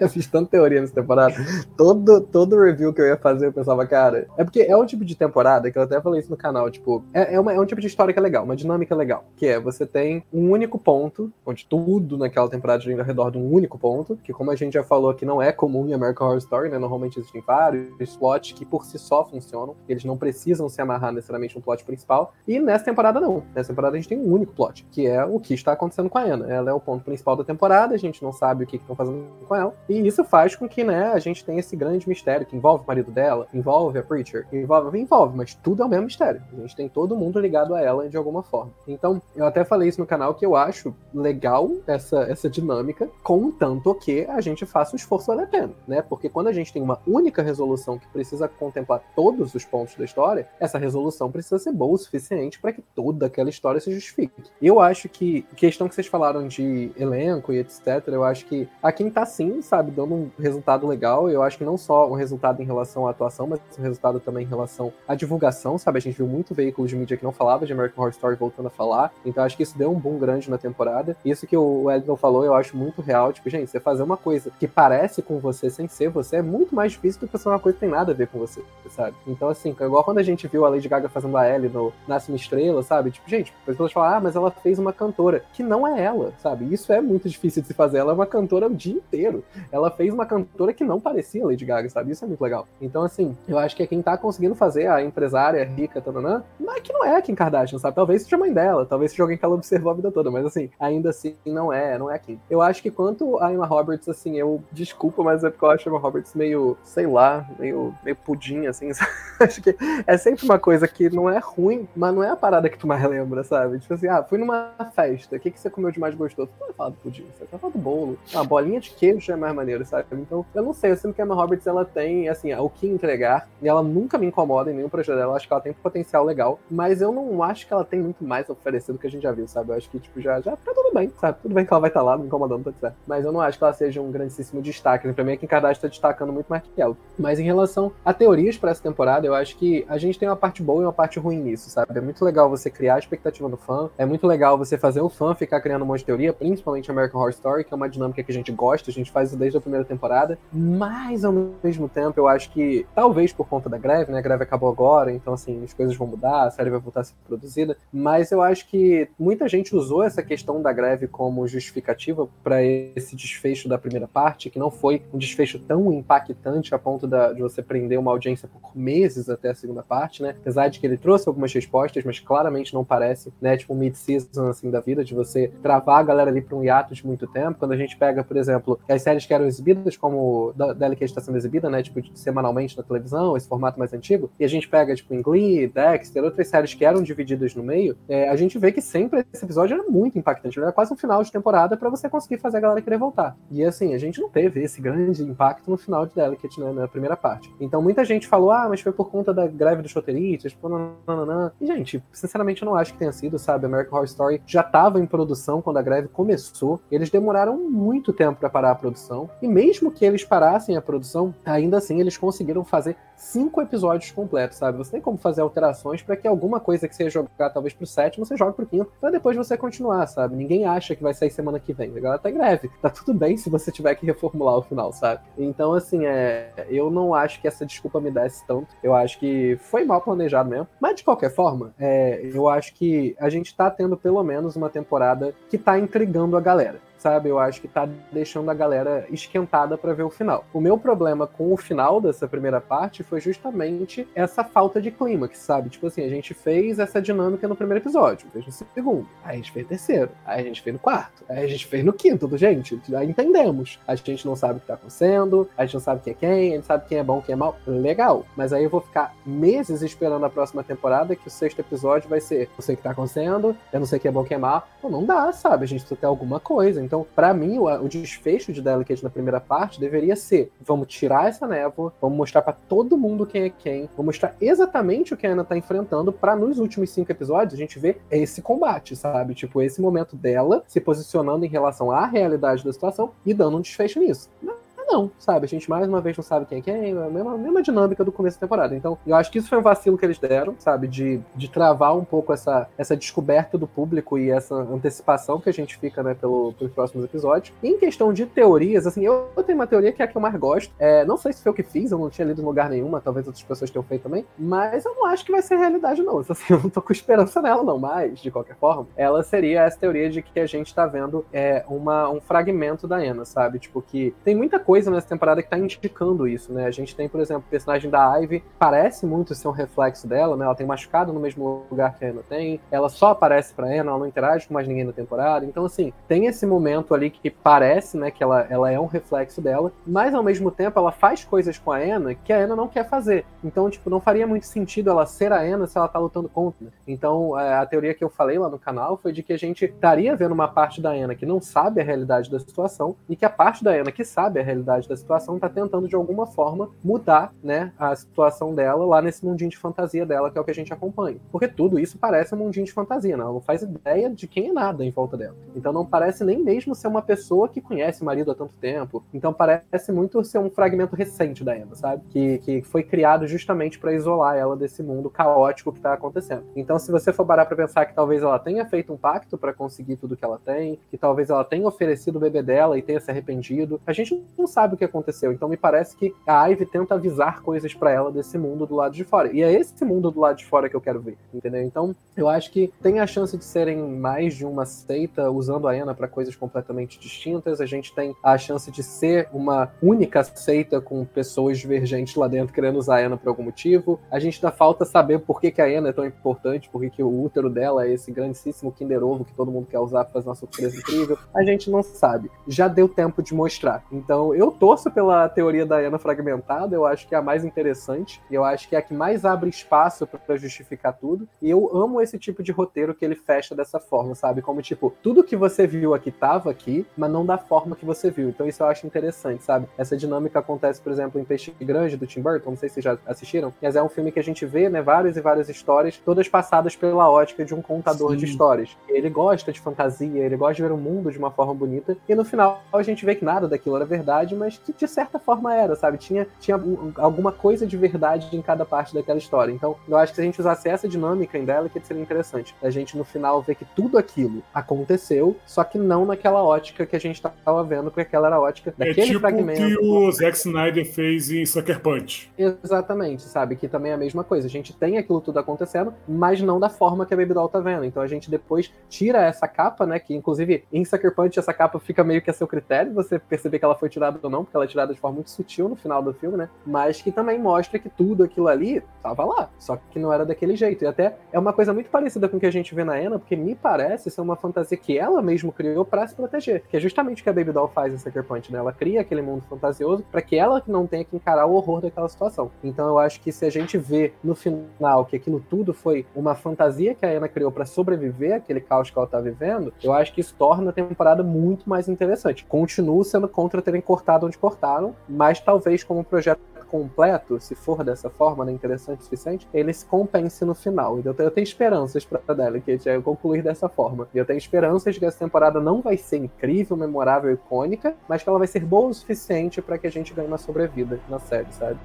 Speaker 3: eu (laughs) fiz tanta teoria nessa temporada. Todo, todo review que eu ia fazer, eu pensava, cara. É porque é um tipo de temporada que eu até falei isso no canal. Tipo, é, é, uma, é um tipo de história que é legal, uma dinâmica legal. Que é você tem um único ponto, onde tudo naquela temporada gira ao redor de um único ponto. Que, como a gente já falou aqui, não é comum em American Horror Story, né? Normalmente existem vários plots que por si só funcionam. Eles não precisam se amarrar necessariamente no plot principal. E nessa temporada, não. Nessa temporada a gente tem um único plot, que é o que está acontecendo com a Anna. Ela é o ponto principal da temporada, a gente não sabe o que estão fazendo com ela. E isso faz com que, né, a gente tenha esse grande mistério que envolve o marido dela, envolve a Preacher, envolve, envolve, mas tudo é o mesmo mistério. A gente tem todo mundo ligado a ela de alguma forma. Então, eu até falei isso no canal que eu acho legal essa, essa dinâmica, contanto que a gente faça o esforço valer a pena, né? Porque quando a gente tem uma única resolução que precisa contemplar todos os pontos da história, essa resolução precisa ser boa o suficiente para que toda aquela história se justifique. Eu acho que, questão que vocês falaram de elenco e etc., eu acho que a quem tá sim, sabe, dando um resultado legal. Eu acho que não só um resultado em relação à atuação, mas um resultado também em relação à divulgação, sabe? A gente viu muito veículos de mídia que não falava de American Horror Story voltando a falar. Então acho que isso deu um boom grande na temporada. Isso que o Edson falou, eu acho muito real. Tipo, gente, você fazer uma coisa que parece com você sem ser você é muito mais difícil do que fazer uma coisa que tem nada a ver com você, sabe? Então, assim, igual quando a gente viu a Lady Gaga fazendo a Ellie no Nasce uma Estrela, sabe? Tipo, gente, as pessoas falam, ah, mas ela fez uma cantora, que não é ela, sabe? Isso é muito difícil de se fazer. Ela é uma cantora o dia inteiro. Ela fez uma cantora que não parecia Lady Gaga, sabe? Isso é muito legal. Então, assim, eu acho que é quem tá conseguindo fazer a empresária rica, tananã, mas que não é a Kim Kardashian, sabe? Talvez seja a mãe dela, talvez seja alguém que ela observou a vida toda, mas assim, ainda assim, não é, não é a Kim. Eu acho que quanto a Emma Roberts, assim, eu desculpa, mas é porque eu acho a Emma Roberts meio, sei lá, meio, meio pudim, assim, (laughs) acho que é sempre uma coisa que não é ruim, mas não é a parada que tu mais lembra, sabe? Tipo assim, ah, fui numa festa, o que, que você comeu de mais gostoso? Tu vai falar do pudim, você vai falar do bolo. Ah, bolinha de queijo é mais maneiro, sabe? Então, eu não sei, eu sinto que a Emma Roberts, ela tem, assim, o que entregar, e ela nunca me incomoda em nenhum projeto dela, acho que ela tem um potencial legal, mas eu não acho que ela tem muito mais a oferecer do que a gente já viu, sabe? Eu acho que, tipo, já, já tá tudo bem, sabe? Tudo bem que ela vai estar tá lá me incomodando, tá certo. Mas eu não acho que ela seja um grandíssimo destaque, né? Pra mim, a Kim Kardashian tá destacando muito mais que ela. Mas em relação a teorias para essa temporada, eu acho que a gente tem uma parte boa e uma parte ruim nisso, sabe? É muito legal você criar a expectativa no fã, é muito legal você fazer o fã ficar criando um monte de teoria, principalmente American Horror Story, que é uma dinâmica que a gente gosta, a gente faz isso desde a primeira temporada, mas ao mesmo tempo eu acho que, talvez por conta da greve, né? A greve acabou agora, então assim, as coisas vão mudar, a série vai voltar a ser produzida, mas eu acho que muita gente usou essa questão da greve como justificativa para esse desfecho da primeira parte, que não foi um desfecho tão impactante a ponto da, de você prender uma audiência por meses até a segunda parte, né? Apesar de que ele trouxe algumas respostas, mas claramente não parece, né? Tipo um mid-season assim da vida, de você travar a galera ali para um hiato de muito tempo. Quando a gente pega, por exemplo, as séries que eram exibidas, como Delicate está sendo exibida, né? Tipo, semanalmente na televisão, esse formato mais antigo, e a gente pega, tipo, Glee, Dexter, outras séries que eram divididas no meio, é, a gente vê que sempre esse episódio era muito impactante. Era quase um final de temporada para você conseguir fazer a galera querer voltar. E assim, a gente não teve esse grande impacto no final de Delicate, né? Na primeira parte. Então muita gente falou, ah, mas foi por conta da greve dos roteiristas, tipo, nananana. E, gente, sinceramente, eu não acho que tenha sido, sabe? American Horror Story já estava em produção quando a greve começou. Eles demoraram muito tempo para parar a produção. E mesmo que eles parassem a produção, ainda assim eles conseguiram fazer cinco episódios completos, sabe? Você tem como fazer alterações para que alguma coisa que você jogar talvez pro sétimo, você jogue pro quinto, pra depois você continuar, sabe? Ninguém acha que vai sair semana que vem. Agora em greve. Tá tudo bem se você tiver que reformular o final, sabe? Então, assim, é... eu não acho que essa desculpa me desse tanto. Eu acho que foi mal planejado mesmo. Mas, de qualquer forma, é... eu acho que a gente tá tendo pelo menos uma temporada que tá intrigando a galera sabe? Eu acho que tá deixando a galera esquentada para ver o final. O meu problema com o final dessa primeira parte foi justamente essa falta de clímax, sabe? Tipo assim, a gente fez essa dinâmica no primeiro episódio, fez no segundo, aí a gente fez no terceiro, aí a gente fez no quarto, aí a gente fez no quinto, gente, já entendemos. A gente não sabe o que tá acontecendo, a gente não sabe quem é quem, a gente sabe quem é bom, quem é mal. Legal, mas aí eu vou ficar meses esperando a próxima temporada que o sexto episódio vai ser, eu sei o que tá acontecendo, eu não sei quem é bom, quem é mal. Pô, não dá, sabe? A gente precisa ter alguma coisa. Então, para mim, o, o, desfecho de Delicate na primeira parte deveria ser: vamos tirar essa névoa, vamos mostrar para todo mundo quem é quem, vamos mostrar exatamente o que a Ana tá enfrentando, para nos últimos cinco episódios a gente ver esse combate, sabe? Tipo, esse momento dela se posicionando em relação à realidade da situação e dando um desfecho nisso. Não não, sabe? A gente mais uma vez não sabe quem é quem, é a mesma, mesma dinâmica do começo da temporada. Então, eu acho que isso foi um vacilo que eles deram, sabe? De, de travar um pouco essa, essa descoberta do público e essa antecipação que a gente fica, né, pelo, pelos próximos episódios. E em questão de teorias, assim, eu, eu tenho uma teoria que é a que eu mais gosto. É, não sei se foi o que fiz, eu não tinha lido em lugar nenhum, talvez outras pessoas tenham feito também, mas eu não acho que vai ser realidade, não. (laughs) Assim, eu não tô com esperança nela, não. Mas, de qualquer forma, ela seria essa teoria de que a gente tá vendo é, uma, um fragmento da Ana, sabe? Tipo, que tem muita coisa nessa temporada que tá indicando isso, né? A gente tem, por exemplo, o personagem da Ivy, parece muito ser um reflexo dela, né? Ela tem machucado no mesmo lugar que a Anna tem, ela só aparece pra Anna, ela não interage com mais ninguém na temporada. Então, assim, tem esse momento ali que parece, né, que ela, ela é um reflexo dela, mas ao mesmo tempo ela faz coisas com a Anna que a Anna não quer fazer. Então, tipo, não faria muito sentido ela ser a Anna se ela tá lutando contra. Então, é, a teoria que eu falei lá no canal foi de que a gente estaria vendo uma parte da Anna que não sabe a realidade da situação e que a parte da Anna que sabe a realidade da situação está tentando de alguma forma mudar, né, a situação dela lá nesse mundinho de fantasia dela, que é o que a gente acompanha. Porque tudo isso parece um mundinho de fantasia, né? Ela não faz ideia de quem é nada em volta dela. Então não parece nem mesmo ser uma pessoa que conhece o marido há tanto tempo. Então parece muito ser um fragmento recente da Emma, sabe? Que, que foi criado justamente para isolar ela desse mundo caótico que está acontecendo. Então se você for parar para pensar que talvez ela tenha feito um pacto para conseguir tudo que ela tem, que talvez ela tenha oferecido o bebê dela e tenha se arrependido, a gente não sabe o que aconteceu. Então me parece que a Ivy tenta avisar coisas para ela desse mundo do lado de fora. E é esse mundo do lado de fora que eu quero ver, entendeu? Então eu acho que tem a chance de serem mais de uma seita usando a Ana para coisas completamente distintas. A gente tem a chance de ser uma única seita com pessoas divergentes lá dentro querendo usar a Ana por algum motivo. A gente dá falta saber por que, que a Ana é tão importante, por que, que o útero dela é esse grandíssimo Kinder Ovo que todo mundo quer usar para fazer uma surpresa incrível. A gente não sabe. Já deu tempo de mostrar. Então eu torço pela teoria da Ana fragmentada, eu acho que é a mais interessante, eu acho que é a que mais abre espaço para justificar tudo. E eu amo esse tipo de roteiro que ele fecha dessa forma, sabe? Como tipo, tudo que você viu aqui tava aqui, mas não da forma que você viu. Então isso eu acho interessante, sabe? Essa dinâmica acontece, por exemplo, em Peixe Grande do Tim Burton, não sei se vocês já assistiram, mas é um filme que a gente vê, né, várias e várias histórias, todas passadas pela ótica de um contador Sim. de histórias. Ele gosta de fantasia, ele gosta de ver o mundo de uma forma bonita, e no final a gente vê que nada daquilo era verdade, mas que de certa forma era, sabe? Tinha, tinha alguma coisa de verdade em cada parte daquela história. Então, eu acho que se a gente usasse essa dinâmica em Delicate, seria interessante. A gente, no final, ver que tudo aquilo aconteceu, só que não naquela ótica que a gente estava vendo, porque aquela era a ótica é daquele
Speaker 1: é tipo
Speaker 3: fragmento.
Speaker 1: que o Zack Snyder fez em Sucker Punch.
Speaker 3: Exatamente, sabe? Que também é a mesma coisa. A gente tem aquilo tudo acontecendo, mas não da forma que a Baby Doll tá vendo. Então a gente depois tira essa capa, né? Que inclusive em Sucker Punch essa capa fica meio que a seu critério, você perceber que ela foi tirada ou não, porque ela é tirada de forma muito sutil no final do filme, né? Mas que também mostra que tudo aquilo ali tava lá, só que não era daquele jeito. E até é uma coisa muito parecida com o que a gente vê na Anna, porque me parece ser uma fantasia que ela mesma criou para se proteger, que é justamente o que a Baby Doll faz em Sucker Punch, né? Ela cria aquele mundo fantasioso para que ela não tenha que encarar o horror daquela situação. Então eu acho que se a gente vê no final que aquilo tudo foi uma fantasia que a Anna criou para sobreviver àquele caos que ela tá vivendo, eu acho que isso torna a temporada muito mais interessante. Continuo sendo contra terem cortado onde cortaram, mas talvez como um projeto completo, se for dessa forma, né, interessante o suficiente, ele se compense no final. Então eu tenho esperanças para Delicate é concluir dessa forma. E eu tenho esperanças de que essa temporada não vai ser incrível, memorável, icônica, mas que ela vai ser boa o suficiente para que a gente ganhe uma sobrevida na série, sabe?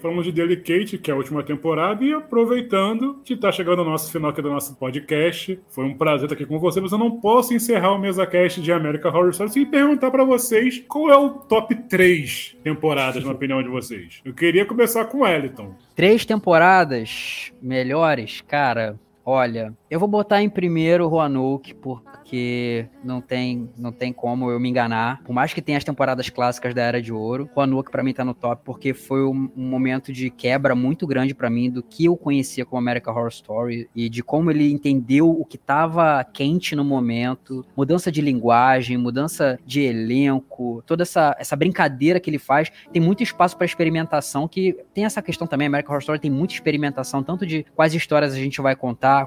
Speaker 1: Falamos de Delicate, que é a última temporada, e aproveitando que está chegando o nosso final aqui do nosso podcast, foi um prazer estar aqui com você, mas eu não posso encerrar o MesaCast de American Horror Story sem perguntar para vocês qual é o top 3 temporadas, na opinião de vocês. Eu queria começar com o Eliton.
Speaker 2: Três temporadas melhores, cara. Olha, eu vou botar em primeiro o Roanoke, porque não tem, não tem como eu me enganar. Por mais que tenha as temporadas clássicas da Era de Ouro, Roanoke para mim tá no top, porque foi um, um momento de quebra muito grande para mim do que eu conhecia como American Horror Story e de como ele entendeu o que tava quente no momento, mudança de linguagem, mudança de elenco, toda essa, essa brincadeira que ele faz. Tem muito espaço para experimentação, que tem essa questão também, American Horror Story tem muita experimentação, tanto de quais histórias a gente vai contar, contar,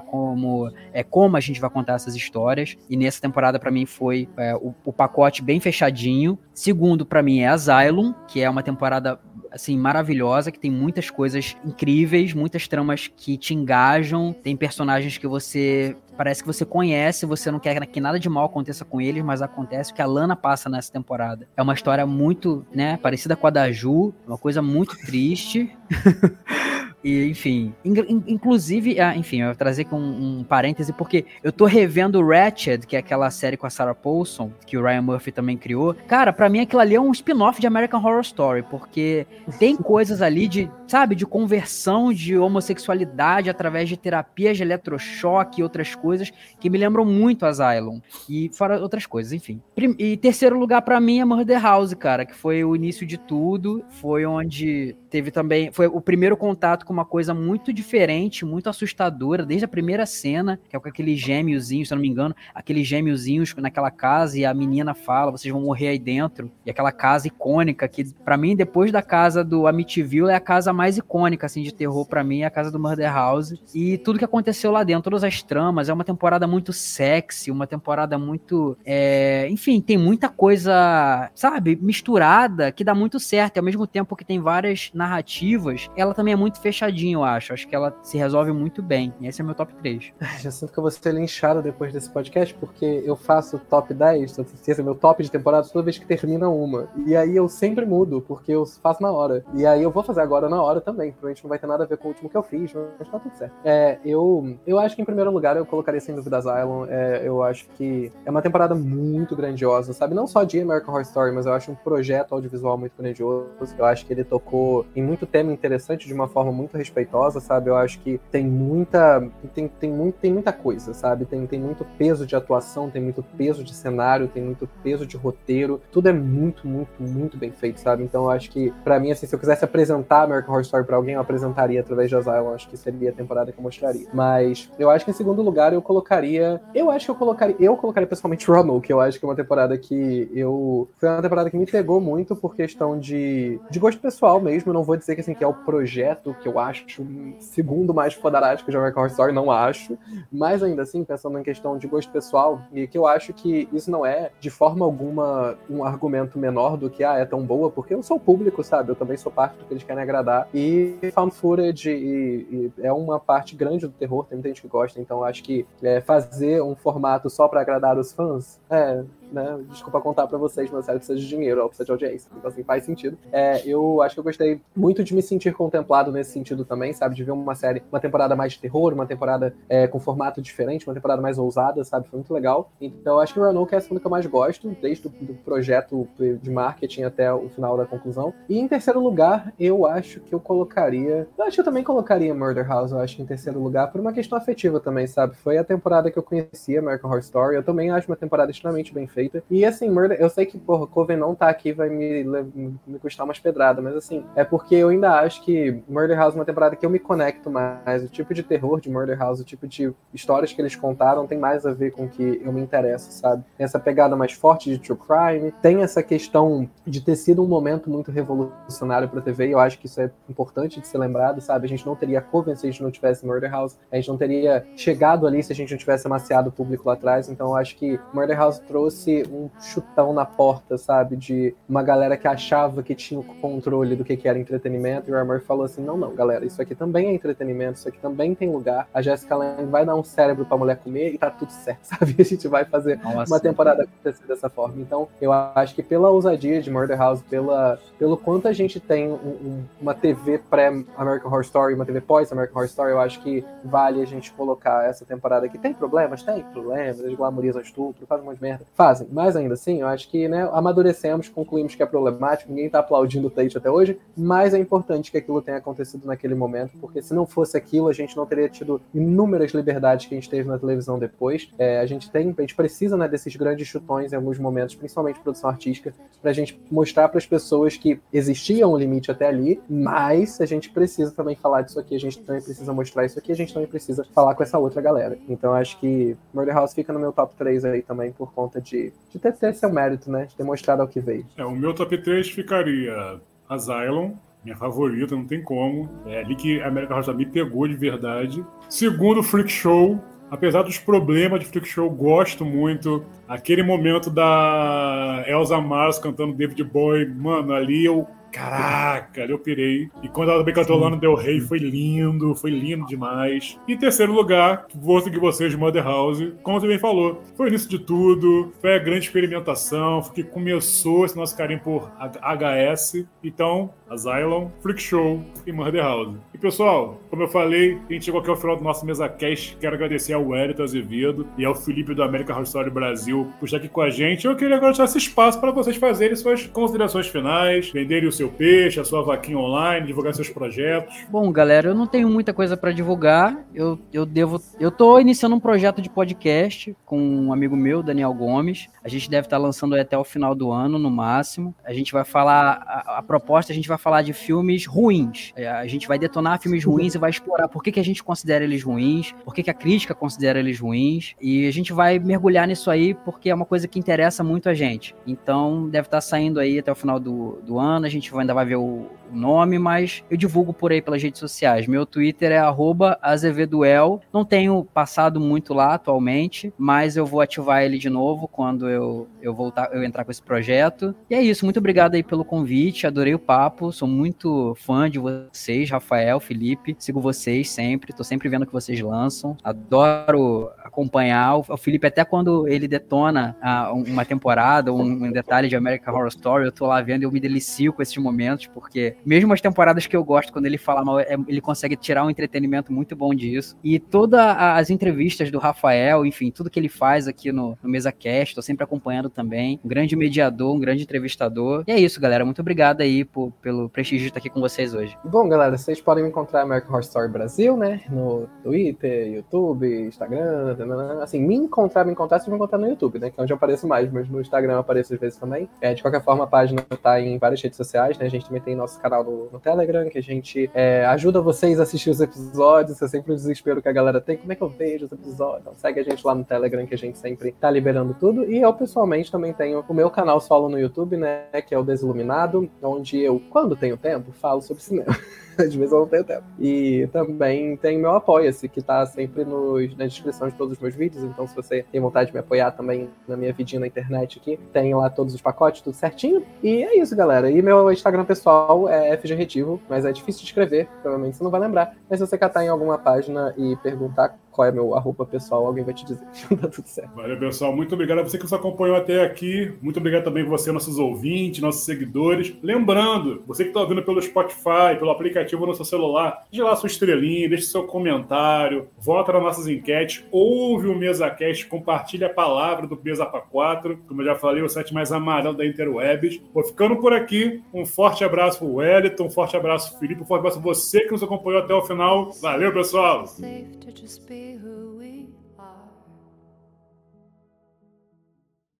Speaker 2: é como a gente vai contar essas histórias. E nessa temporada para mim foi é, o, o, pacote bem fechadinho. Segundo para mim é Asylum, que é uma temporada assim maravilhosa, que tem muitas coisas incríveis, muitas tramas que te engajam, tem personagens que você parece que você conhece, você não quer que nada de mal aconteça com eles, mas acontece o que a Lana passa nessa temporada. É uma história muito, né, parecida com a da Ju, uma coisa muito triste. (laughs) E, enfim, inclusive, ah, enfim, eu vou trazer aqui um, um parêntese, porque eu tô revendo Ratched, que é aquela série com a Sarah Paulson, que o Ryan Murphy também criou. Cara, para mim aquilo ali é um spin-off de American Horror Story, porque tem (laughs) coisas ali de, sabe, de conversão de homossexualidade através de terapias de eletrochoque e outras coisas que me lembram muito Asylum. E fora outras coisas, enfim. E terceiro lugar para mim é Murder House, cara, que foi o início de tudo, foi onde teve também, foi o primeiro contato com uma coisa muito diferente, muito assustadora, desde a primeira cena, que é com aqueles gêmeozinhos, se eu não me engano, aqueles gêmeozinhos naquela casa e a menina fala, vocês vão morrer aí dentro. E aquela casa icônica que para mim depois da casa do Amityville é a casa mais icônica assim de terror para mim, é a casa do Murder House. E tudo que aconteceu lá dentro, todas as tramas, é uma temporada muito sexy, uma temporada muito, é... enfim, tem muita coisa, sabe, misturada que dá muito certo, e ao mesmo tempo que tem várias narrativas, ela também é muito fechada fechadinho, eu acho. Acho que ela se resolve muito bem. Esse é meu top 3. (laughs)
Speaker 3: Já sinto que eu vou ser linchado depois desse podcast, porque eu faço top 10, esse é meu top de temporada toda vez que termina uma. E aí eu sempre mudo, porque eu faço na hora. E aí eu vou fazer agora na hora também. Provavelmente não vai ter nada a ver com o último que eu fiz, mas tá tudo certo. É, eu, eu acho que em primeiro lugar eu colocaria sem dúvida Asylum. É, eu acho que é uma temporada muito grandiosa, sabe? Não só de American Horror Story, mas eu acho um projeto audiovisual muito grandioso. Eu acho que ele tocou em muito tema interessante de uma forma muito muito respeitosa, sabe? Eu acho que tem muita tem, tem, muito, tem muita coisa, sabe? Tem, tem muito peso de atuação, tem muito peso de cenário, tem muito peso de roteiro. Tudo é muito, muito, muito bem feito, sabe? Então eu acho que, para mim, assim, se eu quisesse apresentar American Horror Story pra alguém, eu apresentaria através de Asylum. Acho que seria a temporada que eu mostraria. Mas eu acho que em segundo lugar eu colocaria. Eu acho que eu colocaria. Eu colocaria pessoalmente Roanoke, que eu acho que é uma temporada que eu. Foi uma temporada que me pegou muito por questão de, de gosto pessoal mesmo. Eu não vou dizer que assim que é o projeto que eu acho segundo mais fodarástico de American Horror Story, não acho. Mas ainda assim, pensando em questão de gosto pessoal, e que eu acho que isso não é de forma alguma um argumento menor do que, ah, é tão boa, porque eu sou público, sabe? Eu também sou parte do que eles querem agradar. E found footage e, e é uma parte grande do terror, tem muita gente que gosta, então acho que é, fazer um formato só para agradar os fãs, é, né? Desculpa contar pra vocês, mas a série precisa de dinheiro, ela precisa de audiência. Então, assim, faz sentido. É, eu acho que eu gostei muito de me sentir contemplado nesse sentido também, sabe? De ver uma série, uma temporada mais de terror, uma temporada é, com formato diferente, uma temporada mais ousada, sabe? Foi muito legal. Então, eu acho que Roanoke é a segunda que eu mais gosto, desde o do projeto de marketing até o final da conclusão. E em terceiro lugar, eu acho que eu colocaria. Eu acho que eu também colocaria Murder House, eu acho, em terceiro lugar, por uma questão afetiva também, sabe? Foi a temporada que eu conhecia American Horror Story. Eu também acho uma temporada extremamente bem feita. E assim, Murder, eu sei que, porra, não tá aqui, vai me, me custar umas pedradas, mas assim, é porque eu ainda acho que Murder House é uma temporada que eu me conecto mais. O tipo de terror de Murder House, o tipo de histórias que eles contaram tem mais a ver com o que eu me interesso, sabe? Tem essa pegada mais forte de true crime, tem essa questão de ter sido um momento muito revolucionário pra TV, e eu acho que isso é importante de ser lembrado, sabe? A gente não teria Coven se a gente não tivesse Murder House, a gente não teria chegado ali se a gente não tivesse amaciado o público lá atrás, então eu acho que Murder House trouxe um chutão na porta, sabe? De uma galera que achava que tinha o controle do que, que era entretenimento, e o Armor falou assim: não, não, galera, isso aqui também é entretenimento, isso aqui também tem lugar. A Jessica Lange vai dar um cérebro pra mulher comer e tá tudo certo, (laughs) sabe? A gente vai fazer Nossa. uma temporada acontecer dessa forma. Então, eu acho que pela ousadia de Murder House, pela, pelo quanto a gente tem um, um, uma TV pré-American Horror Story, uma TV pós-American Horror Story, eu acho que vale a gente colocar essa temporada aqui. Tem problemas? Tem problemas, eles glamorizam estupro, fazem umas merda. Fazem, mas ainda assim, eu acho que, né, amadurecemos, concluímos que é problemático, ninguém tá aplaudindo o Tate até hoje, mas é importante que aquilo tenha acontecido naquele momento, porque se não fosse aquilo, a gente não teria tido inúmeras liberdades que a gente teve na televisão depois. É, a gente tem, a gente precisa, né, desses grandes chutões em alguns momentos, principalmente produção artística, pra gente mostrar para as pessoas que existia um limite até ali, mas a gente precisa também falar disso aqui, a gente também precisa mostrar isso aqui, a gente também precisa falar com essa outra galera. Então acho que Murder House fica no meu top 3 aí também por conta de, de ter, ter seu mérito, né? De ter mostrado ao que veio.
Speaker 1: É, o meu top 3 ficaria Asylum, minha favorita, não tem como. É ali que a American Horror me pegou de verdade. Segundo, Freak Show. Apesar dos problemas de Freak Show, gosto muito. Aquele momento da Elsa Mars cantando David Bowie, mano, ali eu Caraca, eu pirei. E quando ela também cantou no Del Rey, foi lindo, foi lindo demais. E em terceiro lugar, vou seguir vocês, Mother House. Como você bem falou, foi o início de tudo, foi a grande experimentação, foi que começou esse nosso carinho por HS. Então, Asylum, Freak Show e Murder House. E pessoal, como eu falei, a gente chegou aqui ao final do nosso mesa cast. Quero agradecer ao Wellington Azevedo e ao Felipe do American Horror Story Brasil por estar aqui com a gente. Eu queria agora deixar esse espaço para vocês fazerem suas considerações finais, venderem o seu peixe, a sua vaquinha online, divulgar seus projetos.
Speaker 2: Bom, galera, eu não tenho muita coisa para divulgar. Eu, eu devo. Eu tô iniciando um projeto de podcast com um amigo meu, Daniel Gomes. A gente deve estar lançando até o final do ano, no máximo. A gente vai falar. A, a proposta, a gente vai falar de filmes ruins. É, a gente vai detonar filmes ruins e vai explorar por que, que a gente considera eles ruins, por que, que a crítica considera eles ruins. E a gente vai mergulhar nisso aí porque é uma coisa que interessa muito a gente. Então deve estar saindo aí até o final do, do ano. A gente ainda vai ver o, nome, mas eu divulgo por aí pelas redes sociais. Meu Twitter é azeveduel. Não tenho passado muito lá atualmente, mas eu vou ativar ele de novo quando eu, eu voltar, eu entrar com esse projeto. E é isso, muito obrigado aí pelo convite, adorei o papo, sou muito fã de vocês, Rafael, Felipe, sigo vocês sempre, tô sempre vendo o que vocês lançam, adoro acompanhar. O Felipe, até quando ele detona ah, uma temporada, um, um detalhe de American Horror Story, eu tô lá vendo e eu me delicio com esses momentos, porque mesmo as temporadas que eu gosto, quando ele fala mal, é, ele consegue tirar um entretenimento muito bom disso. E todas as entrevistas do Rafael, enfim, tudo que ele faz aqui no, no Mesa Cast, tô sempre acompanhando também. Um grande mediador, um grande entrevistador. E é isso, galera. Muito obrigado aí por, pelo prestígio de estar aqui com vocês hoje.
Speaker 3: Bom, galera, vocês podem me encontrar American Horror Story Brasil, né? No Twitter, YouTube, Instagram, assim, me encontrar, me encontrar, vocês vão encontrar no YouTube, né? Que é onde eu apareço mais, mas no Instagram eu apareço às vezes também. É, de qualquer forma, a página tá em várias redes sociais, né? A gente também tem nosso canal no, no Telegram, que a gente é, ajuda vocês a assistir os episódios. É sempre o desespero que a galera tem. Como é que eu vejo os episódios? Então, segue a gente lá no Telegram, que a gente sempre tá liberando tudo. E eu, pessoalmente, também tenho o meu canal solo no YouTube, né? Que é o Desiluminado, onde eu, quando tenho tempo, falo sobre cinema. (laughs) (laughs) Às vezes eu não tenho tempo. E também tem meu Apoia-se, que tá sempre nos, na descrição de todos os meus vídeos. Então, se você tem vontade de me apoiar também na minha vidinha na internet aqui, tem lá todos os pacotes, tudo certinho. E é isso, galera. E meu Instagram pessoal é FG Retivo, mas é difícil de escrever, provavelmente você não vai lembrar. Mas se você catar em alguma página e perguntar qual é meu arroba pessoal, alguém vai te dizer. (laughs) tá tudo certo.
Speaker 1: Valeu, pessoal. Muito obrigado a você que nos acompanhou até aqui. Muito obrigado também a você, nossos ouvintes, nossos seguidores. Lembrando, você que está ouvindo pelo Spotify, pelo aplicativo no seu celular, deixe lá sua estrelinha, deixe seu comentário, vota nas nossas enquetes, ouve o MesaCast, compartilha a palavra do Mesa para 4. Como eu já falei, o site mais amarelo da Interwebs. Vou ficando por aqui. Um forte abraço pro Wellington, um forte abraço Felipe, um forte abraço você que nos acompanhou até o final. Valeu, pessoal!